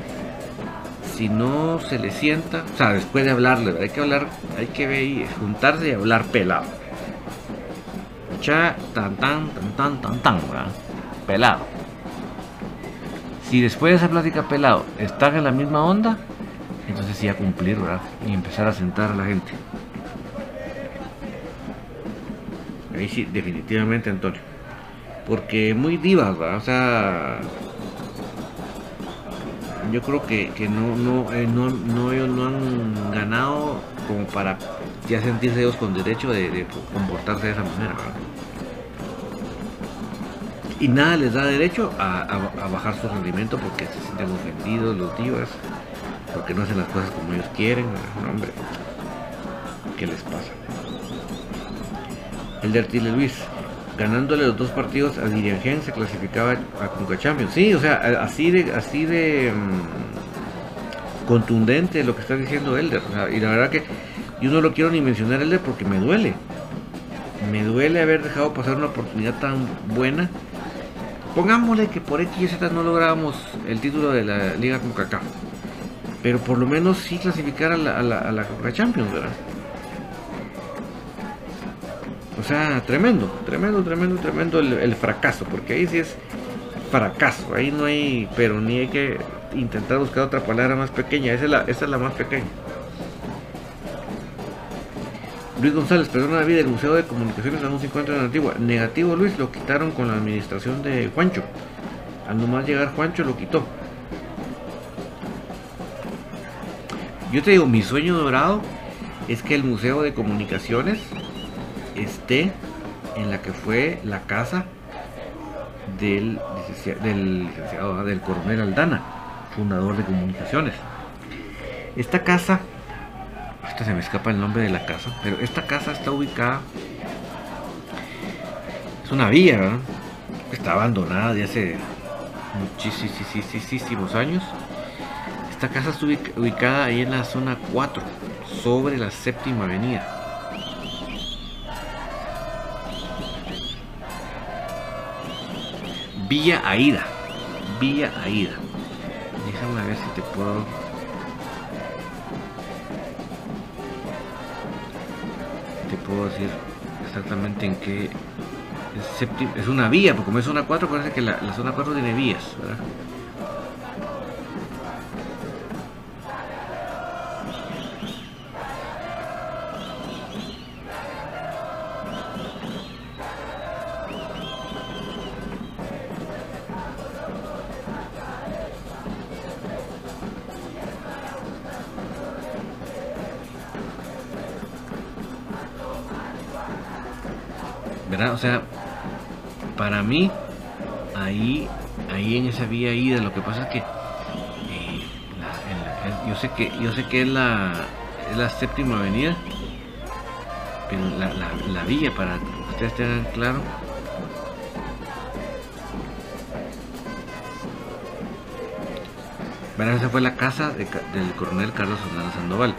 si no se le sienta, o sea, después de hablarle, hay que hablar, hay que ver, juntarse y hablar pelado. Cha, tan, tan, tan, tan, tan, tan, Pelado. Si después de esa plática pelado están en la misma onda, entonces sí a cumplir, ¿verdad? Y empezar a sentar a la gente. Ahí sí, definitivamente, Antonio. Porque muy divas, ¿verdad? O sea, yo creo que, que no, no, eh, no, no, no han ganado como para ya sentirse ellos con derecho de, comportarse de esa manera. Y nada les da derecho a, bajar su rendimiento porque se sienten ofendidos los divas, porque no hacen las cosas como ellos quieren. hombre, ¿qué les pasa? El de Artile Luis, ganándole los dos partidos a Dirigen se clasificaba a Conca Champions. Sí, o sea, así de, así de mm, contundente lo que está diciendo Elder. y la verdad que yo no lo quiero ni mencionar Elder porque me duele. Me duele haber dejado pasar una oportunidad tan buena. Pongámosle que por X y Z no lográbamos el título de la Liga CONCACAF. Pero por lo menos sí clasificar a la, a la, a Champions, ¿verdad? O sea, tremendo, tremendo, tremendo, tremendo el, fracaso, porque ahí sí es fracaso, ahí no hay, pero ni hay que intentar buscar otra palabra más pequeña, esa es la, esa es la más pequeña. Luis González, perdona la vida, el Museo de Comunicaciones aún se encuentra en antigua. Negativo Luis, lo quitaron con la administración de Juancho. Al nomás llegar Juancho lo quitó. Yo te digo, mi sueño dorado es que el Museo de Comunicaciones esté en la que fue la casa del, del licenciado, del coronel Aldana, fundador de comunicaciones. Esta casa, esta se me escapa el nombre de la casa, pero esta casa está ubicada, es una vía, está abandonada de hace muchísimos años. Esta casa está ubicada ahí en la zona 4, sobre la séptima avenida. Villa Aida. Villa Aida. Déjame ver si te puedo. Te puedo decir exactamente en qué. Es, una vía, porque como es zona 4, parece que la, la zona 4 tiene vías, ¿verdad? O sea, para mí, ahí, ahí en esa vía ida, lo que pasa es que eh, yo sé que yo sé que es la, es la séptima avenida, pero la, la, vía para que ustedes tengan claro. Esa fue la casa del coronel Carlos Hernández Sandoval.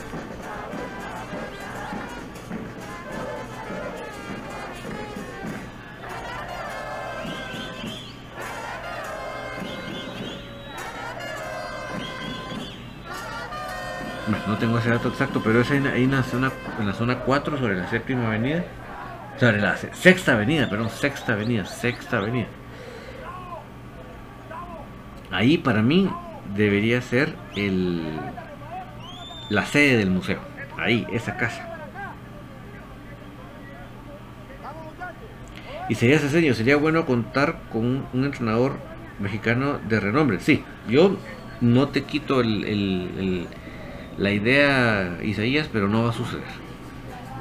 Tengo ese dato exacto, pero es ahí en la zona, en la zona 4 sobre la séptima avenida, sobre la sexta avenida, perdón, sexta avenida, sexta avenida. Ahí para mí debería ser el la sede del museo, ahí, esa casa. Y sería serio, sería bueno contar con un, entrenador mexicano de renombre. Sí, yo no te quito el la idea Isaías, pero no va a suceder.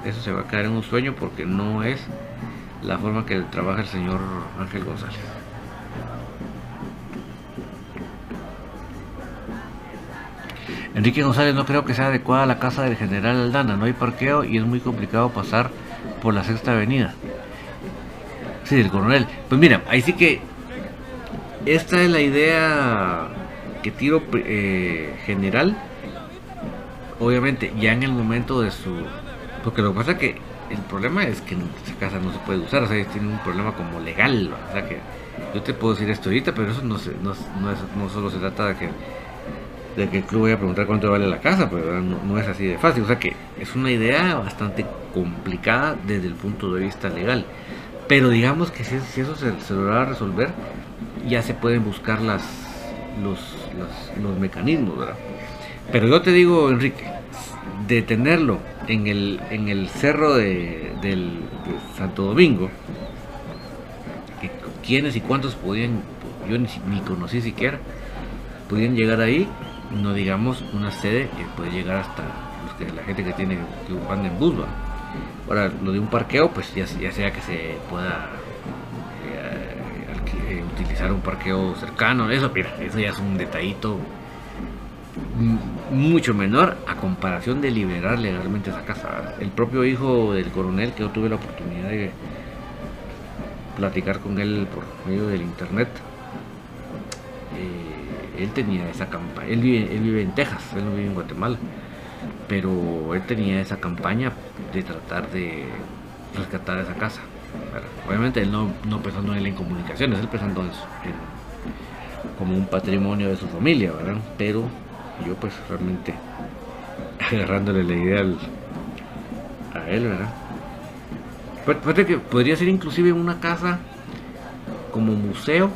Eso se va a caer en un sueño porque no es la forma que trabaja el señor Ángel González. Enrique González, no creo que sea adecuada la casa del general Aldana, no hay parqueo y es muy complicado pasar por la sexta avenida. Sí, del coronel. Pues mira, ahí sí que esta es la idea que tiro eh, general obviamente ya en el momento de su... Porque lo que pasa es que el problema es que esa casa no se puede usar, o sea, tiene un problema como legal, o sea que yo te puedo decir esto ahorita, pero eso no, no, no, es, no solo se trata de que, de que el club vaya a preguntar cuánto vale la casa, pero no, es así de fácil, o sea que es una idea bastante complicada desde el punto de vista legal, pero digamos que si, si eso se, se logra resolver, ya se pueden buscar las, los, los, los mecanismos, ¿verdad? Pero yo te digo, Enrique, de tenerlo en el, en el cerro de, Santo Domingo, quiénes y cuántos podían, yo ni, ni, conocí siquiera, podían llegar ahí, no digamos una sede que puede llegar hasta que, la gente que tiene que van en bus. Ahora, lo de un parqueo, pues ya, ya sea que se pueda eh, utilizar un parqueo cercano. Eso, mira, eso ya es un detallito mucho menor a comparación de liberar legalmente esa casa. El propio hijo del coronel que yo tuve la oportunidad de platicar con él por medio del internet, eh, él tenía esa campaña, él vive, él vive en Texas, él no vive en Guatemala, pero él tenía esa campaña de tratar de rescatar esa casa. Obviamente él no, no pensando en, en comunicaciones, él pensando en, como un patrimonio de su familia, ¿verdad? Pero yo pues realmente agarrándole la idea a él, ¿verdad? Fíjate que podría ser inclusive una casa como museo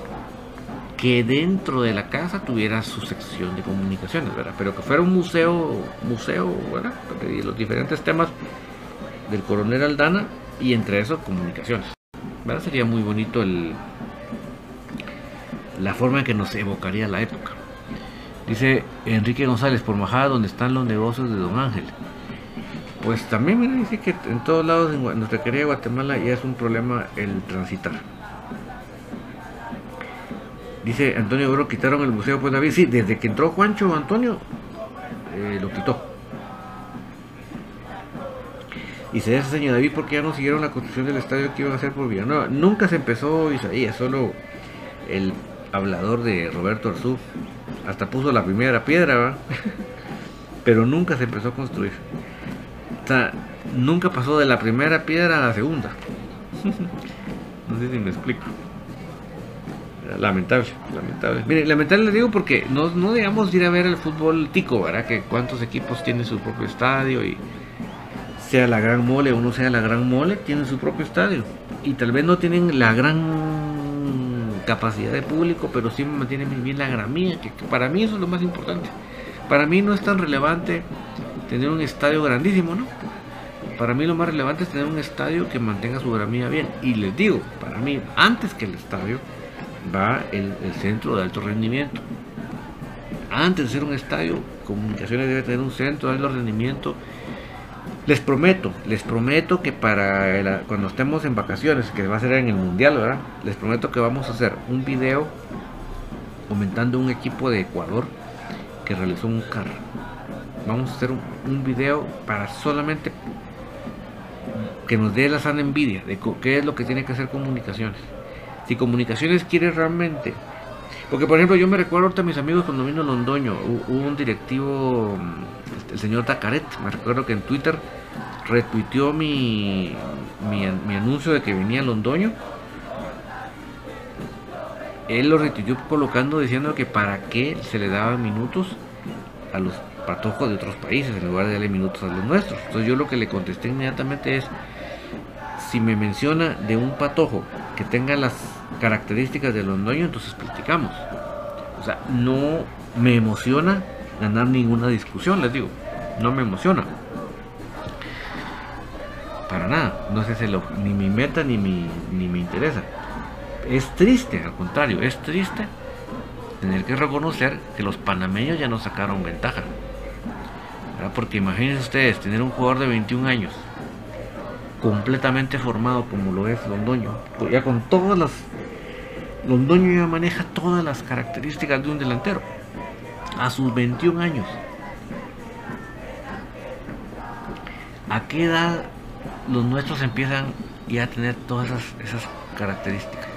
que dentro de la casa tuviera su sección de comunicaciones, ¿verdad? Pero que fuera un museo, museo, ¿verdad? De los diferentes temas del coronel Aldana y entre eso comunicaciones. ¿Verdad? Sería muy bonito el la forma en que nos evocaría la época. Dice Enrique González, por Majada, donde están los negocios de Don Ángel. Pues también me dice que en todos lados en nuestra querida Guatemala ya es un problema el transitar. Dice Antonio Oro, quitaron el museo pues David. Sí, desde que entró Juancho Antonio, eh, lo quitó. Y se ese señor David porque ya no siguieron la construcción del estadio que iban a hacer por Villanueva. Nunca se empezó Isaías, solo el hablador de Roberto Arzú hasta puso la primera piedra, pero nunca se empezó a construir. O sea, nunca pasó de la primera piedra a la segunda. [laughs] no sé si me explico. Lamentable, lamentable. Mire, lamentable le digo porque no, no digamos ir a ver el fútbol tico, ¿verdad? Que cuántos equipos tienen su propio estadio y sea la gran mole o no sea la gran mole, tienen su propio estadio. Y tal vez no tienen la gran capacidad de público, pero sí me mantiene bien la gramía, que, para mí eso es lo más importante. Para mí no es tan relevante tener un estadio grandísimo, ¿no? Para mí lo más relevante es tener un estadio que mantenga su gramía bien. Y les digo, para mí, antes que el estadio, va el, el centro de alto rendimiento. Antes de ser un estadio, comunicaciones debe tener un centro de alto rendimiento les prometo, les prometo que para cuando estemos en vacaciones, que va a ser en el mundial, ¿verdad? Les prometo que vamos a hacer un video comentando un equipo de Ecuador que realizó un carro. Vamos a hacer un, video para solamente que nos dé la sana envidia de qué es lo que tiene que hacer comunicaciones. Si comunicaciones quiere realmente porque, por ejemplo, yo me recuerdo ahorita a mis amigos cuando vino Londoño, hubo un directivo, el señor Tacaret, me recuerdo que en Twitter retuiteó mi, mi, anuncio de que venía Londoño. Él lo retuiteó colocando diciendo que para qué se le daban minutos a los patojos de otros países en lugar de darle minutos a los nuestros. Entonces yo lo que le contesté inmediatamente es, si me menciona de un patojo que tenga las características de Londoño, entonces platicamos. O sea, no me emociona ganar ninguna discusión, les digo. No me emociona. Para nada. No es lo, ni mi meta ni, mi, ni me interesa. Es triste, al contrario, es triste tener que reconocer que los panameños ya no sacaron ventaja. Porque imagínense ustedes tener un jugador de 21 años completamente formado como lo es Londoño, ya con todas las Londoño ya maneja todas las características de un delantero. A sus 21 años. ¿A qué edad los nuestros empiezan ya a tener todas esas, características?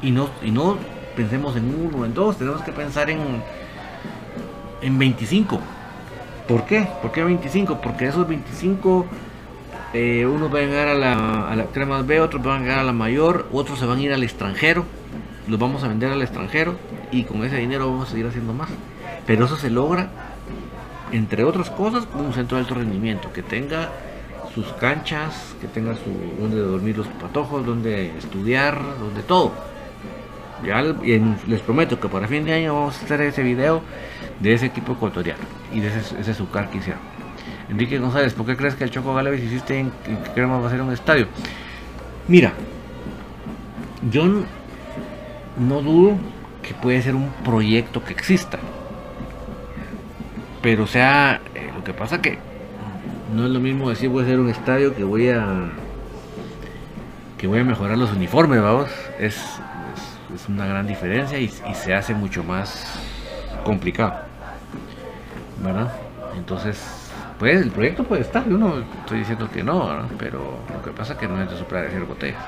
Y no, y no pensemos en uno, en dos, tenemos que pensar en, en 25. ¿Por qué? ¿Por qué 25? Porque esos 25 eh, unos van a llegar a la, a la cremas B, otros van a llegar a la mayor, otros se van a ir al extranjero, los vamos a vender al extranjero y con ese dinero vamos a seguir haciendo más. Pero eso se logra, entre otras cosas, con un centro de alto rendimiento, que tenga sus canchas, que tenga su donde dormir los patojos, donde estudiar, donde todo. Ya les prometo que para fin de año vamos a hacer ese video de ese equipo ecuatoriano y de ese, ese Zucar que hicieron. Enrique González, ¿por qué crees que el Choco Galeves hiciste en que queremos hacer un estadio? Mira, yo no dudo que puede ser un proyecto que exista. Pero o sea, eh, lo que pasa que no es lo mismo decir voy a hacer un estadio que voy a que voy a mejorar los uniformes, vamos. Es, es una gran diferencia y, se hace mucho más complicado. ¿Verdad? Entonces, pues el proyecto puede estar, yo no estoy diciendo que no, pero lo que pasa es que no es de soplar de botellas.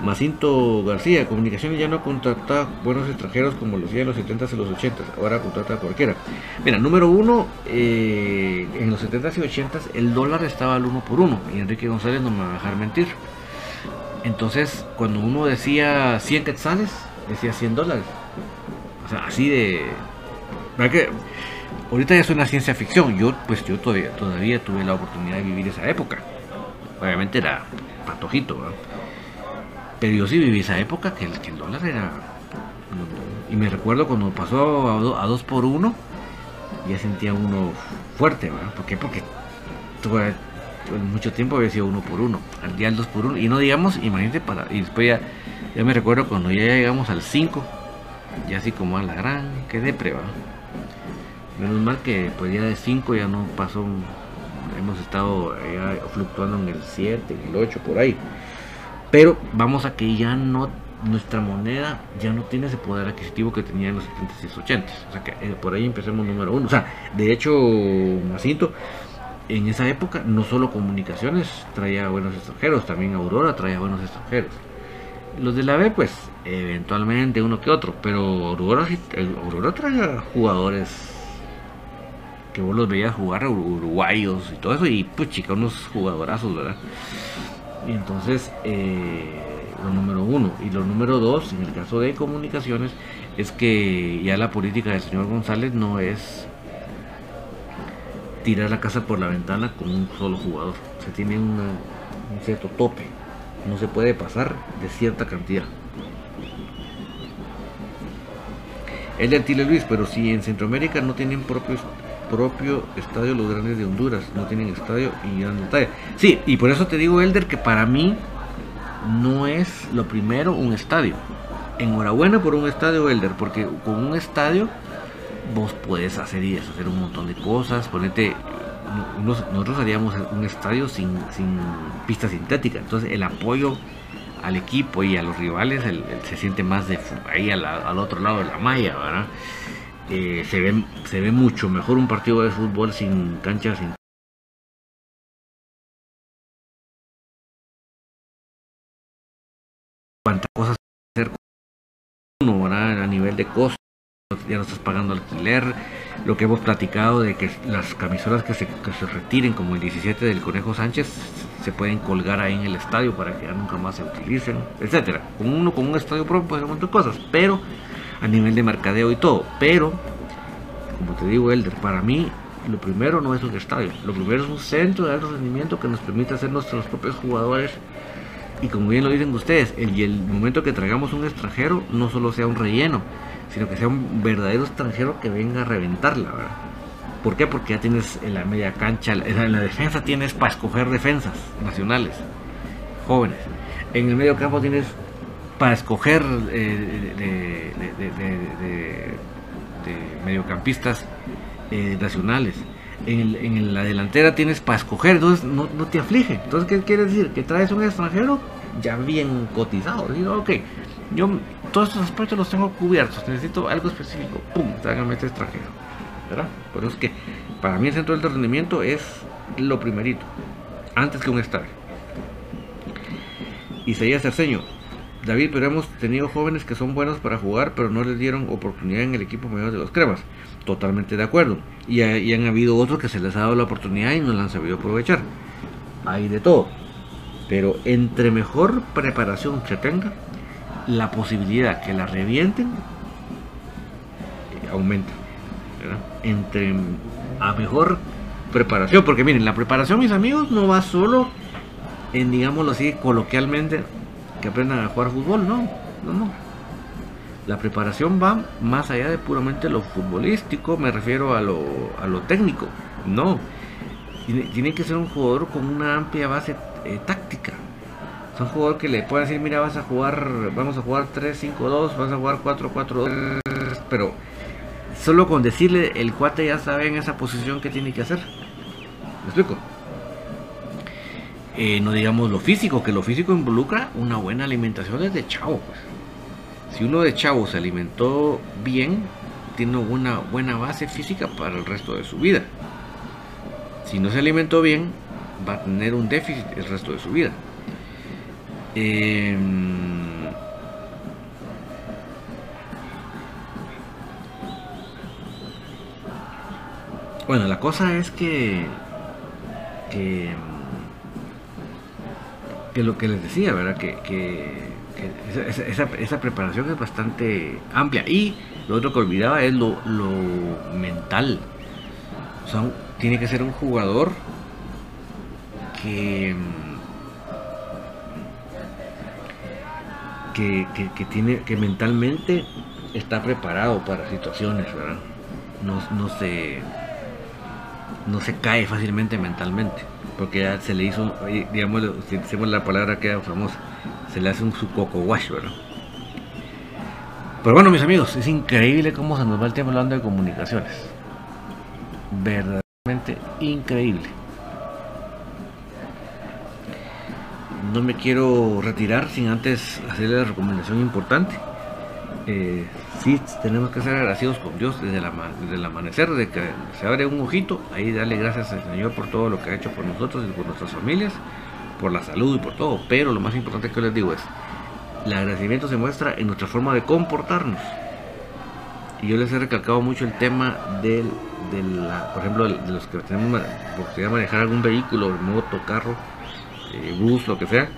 Macinto García, Comunicaciones ya no contrata buenos extranjeros como lo hacía en los 70s y los 80s, ahora contrata a cualquiera. Mira, número uno, eh, en los 70s y 80s el dólar estaba al uno por uno, y Enrique González no me va a dejar mentir. Entonces, cuando uno decía 100 quetzales, decía 100 dólares. O sea, así de... que ahorita ya es una ciencia ficción, yo pues yo todavía, todavía tuve la oportunidad de vivir esa época. Obviamente era patojito, ¿verdad? Pero yo sí viví esa época que el, el dólar era. Y me recuerdo cuando pasó a, dos por uno, ya sentía uno fuerte, ¿verdad? ¿Por qué? Porque tuve, mucho tiempo había sido uno por uno, al día el dos por uno. Y no digamos, imagínate, para. Y después ya, ya me recuerdo cuando ya llegamos al 5, ya así como a la gran, que depre, ¿verdad? Menos mal que pues ya de 5 ya no pasó, hemos estado fluctuando en el 7, en el 8, por ahí. Pero vamos a que ya no, nuestra moneda ya no tiene ese poder adquisitivo que tenía en los 70s y 80s. O sea que eh, por ahí empecemos número uno. O sea, de hecho, Macinto, en esa época no solo comunicaciones traía buenos extranjeros, también Aurora traía buenos extranjeros. Los de la B, pues, eventualmente uno que otro, pero Aurora, Aurora traía jugadores que vos los veías jugar uruguayos y todo eso, y pues chica, unos jugadorazos, ¿verdad? Y entonces, eh, lo número uno. Y lo número dos, en el caso de comunicaciones, es que ya la política del señor González no es tirar la casa por la ventana con un solo jugador. Se tiene un cierto tope. No se puede pasar de cierta cantidad. El de Antile Luis, pero si en Centroamérica no tienen propios propio estadio los grandes de Honduras. No tienen estadio y dan detalle. Sí, y por eso te digo, Elder, que para mí no es lo primero un estadio. Enhorabuena por un estadio, Elder, porque con un estadio vos puedes hacer y deshacer un montón de cosas. Ponete, nosotros haríamos un estadio sin, sin pista sintética. Entonces el apoyo al equipo y a los rivales se siente más de ahí al otro lado de la malla, ¿verdad? Eh, se, ve, se ve mucho mejor un partido de fútbol sin cancha, sin cuántas cosas hacer uno a nivel de costo ya no estás pagando alquiler. Lo que hemos platicado de que las camisolas que se, que se retiren como el 17 del Conejo Sánchez se pueden colgar ahí en el estadio para que ya nunca más se utilicen etcétera. Con uno con un estadio propio puede hacer de cosas pero a nivel de mercadeo y todo. Pero, como te digo, Elder, para mí lo primero no es un estadio, lo primero es un centro de alto rendimiento que nos permite hacer nuestros propios jugadores. Y como bien lo dicen ustedes, el, el momento que traigamos un extranjero no solo sea un relleno, sino que sea un verdadero extranjero que venga a reventarla, ¿verdad? ¿Por qué? Porque ya tienes en la media cancha, en la defensa tienes para escoger defensas nacionales, jóvenes. En el medio campo tienes para escoger eh, de, mediocampistas eh, nacionales. En, la delantera tienes para escoger, entonces no, te aflige. Entonces, ¿qué quiere decir? Que traes un extranjero ya bien cotizado. Digo, ok, yo todos estos aspectos los tengo cubiertos, necesito algo específico, ¡pum! Tráigame este extranjero. ¿Verdad? Por eso es que para mí el centro del rendimiento es lo primerito, antes que un estadio. Isaías Cerceño, David, pero hemos tenido jóvenes que son buenos para jugar, pero no les dieron oportunidad en el equipo mayor de los cremas. Totalmente de acuerdo. Y, han habido otros que se les ha dado la oportunidad y no la han sabido aprovechar. Hay de todo. Pero entre mejor preparación se tenga, la posibilidad que la revienten eh, aumenta. Entre a mejor preparación, porque miren, la preparación, mis amigos, no va solo en, digámoslo así, coloquialmente, que aprendan a jugar fútbol, no, no, no. La preparación va más allá de puramente lo futbolístico, me refiero a lo, a lo técnico, no. Tiene, que ser un jugador con una amplia base eh, táctica. Es un jugador que le puede decir, mira, vas a jugar, vamos a jugar 3-5-2, vas a jugar 4-4-2, pero solo con decirle el cuate ya sabe en esa posición que tiene que hacer. ¿Me explico? Eh, no digamos lo físico, que lo físico involucra una buena alimentación desde chavo. Pues. Si uno de chavo se alimentó bien, tiene una buena base física para el resto de su vida. Si no se alimentó bien, va a tener un déficit el resto de su vida. Em, bueno, la cosa es que, que, que lo que les decía, ¿verdad? Que, esa, preparación es bastante amplia. Y lo otro que olvidaba es lo, mental. Tiene que ser un jugador que que, tiene que mentalmente está preparado para situaciones, ¿verdad? No se no se cae fácilmente mentalmente, porque ya se le hizo, digamos, si decimos la palabra que era famosa, se le hace un su ¿verdad? Pero bueno, mis amigos, es increíble cómo se nos va el tiempo hablando de comunicaciones. Verdaderamente increíble. no me quiero retirar sin antes hacerle la recomendación importante. Eh, sí, tenemos que ser agradecidos con Dios desde, el amanecer, desde que se abre un ojito, ahí darle gracias al Señor por todo lo que ha hecho por nosotros y por nuestras familias, por la salud y por todo. Pero lo más importante que les digo es, el agradecimiento se muestra en nuestra forma de comportarnos. Y yo les he recalcado mucho el tema del, de la, por ejemplo, de los que tenemos que manejar algún vehículo, moto, carro, eh, bus, lo que sea.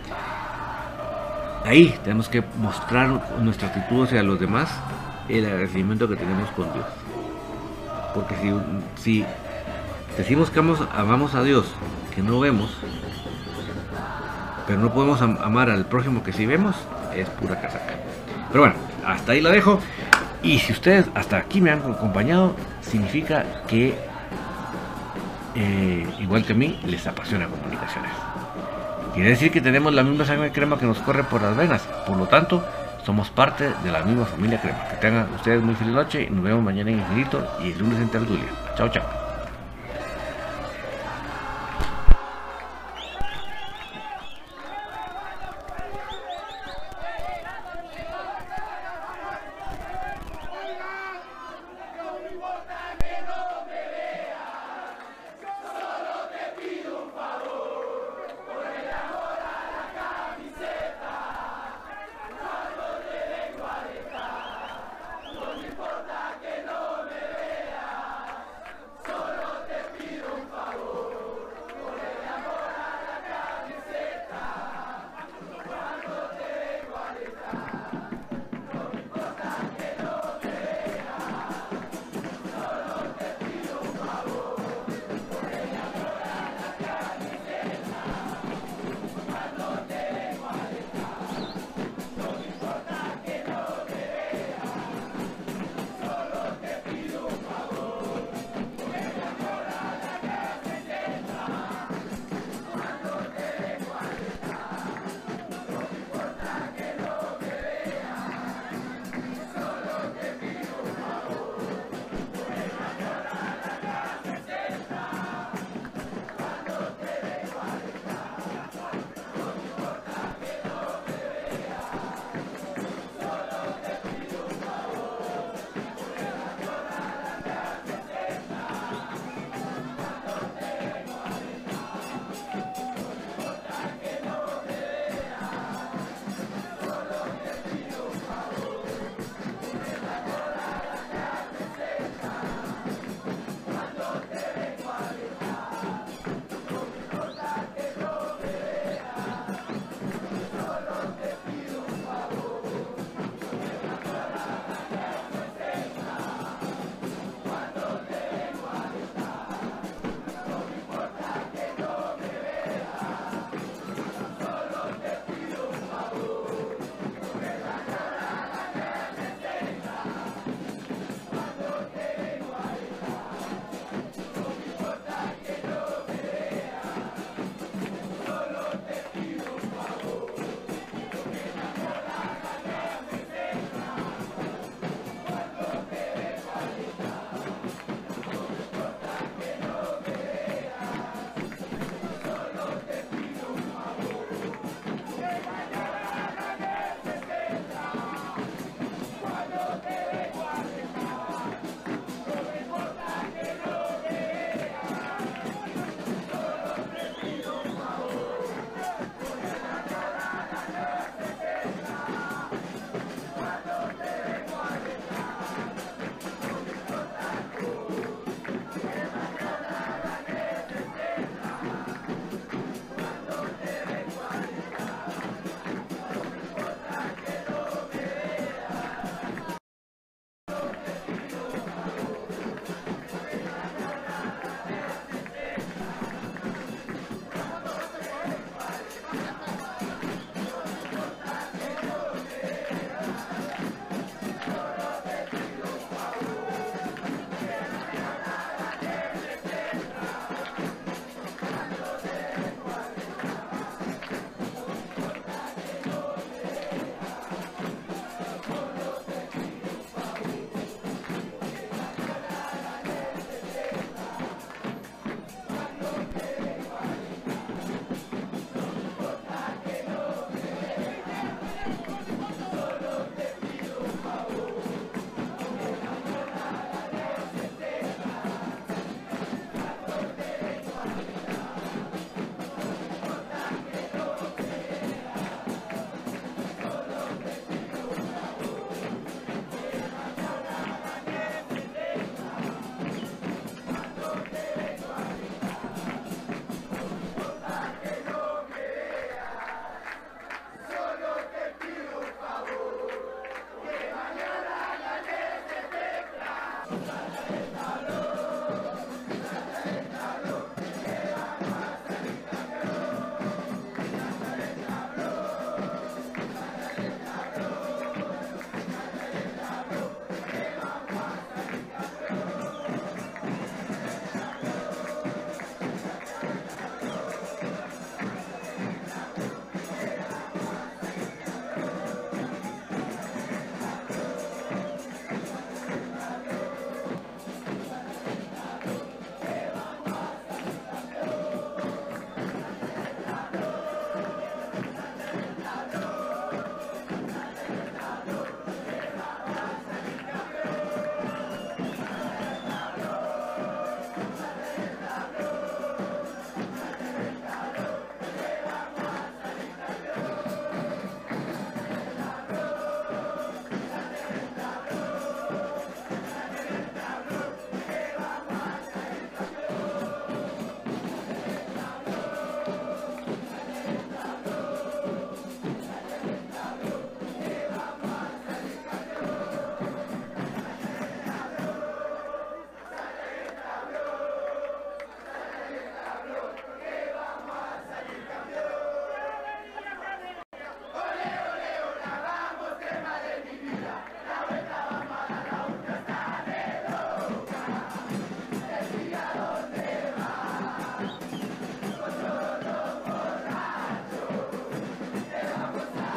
Ahí tenemos que mostrar nuestra actitud hacia los demás, el agradecimiento que tenemos con Dios. Porque si, decimos que amamos a Dios, que no vemos, pero no podemos amar al prójimo que sí vemos, es pura casaca. Pero bueno, hasta ahí lo dejo. Y si ustedes hasta aquí me han acompañado, significa que, eh, igual que a mí, les apasiona comunicaciones. Quiere decir que tenemos la misma sangre crema que nos corre por las venas. Por lo tanto, somos parte de la misma familia crema. Que tengan ustedes muy feliz noche y nos vemos mañana en Infinito y el lunes en Tertulia. Chao, chao.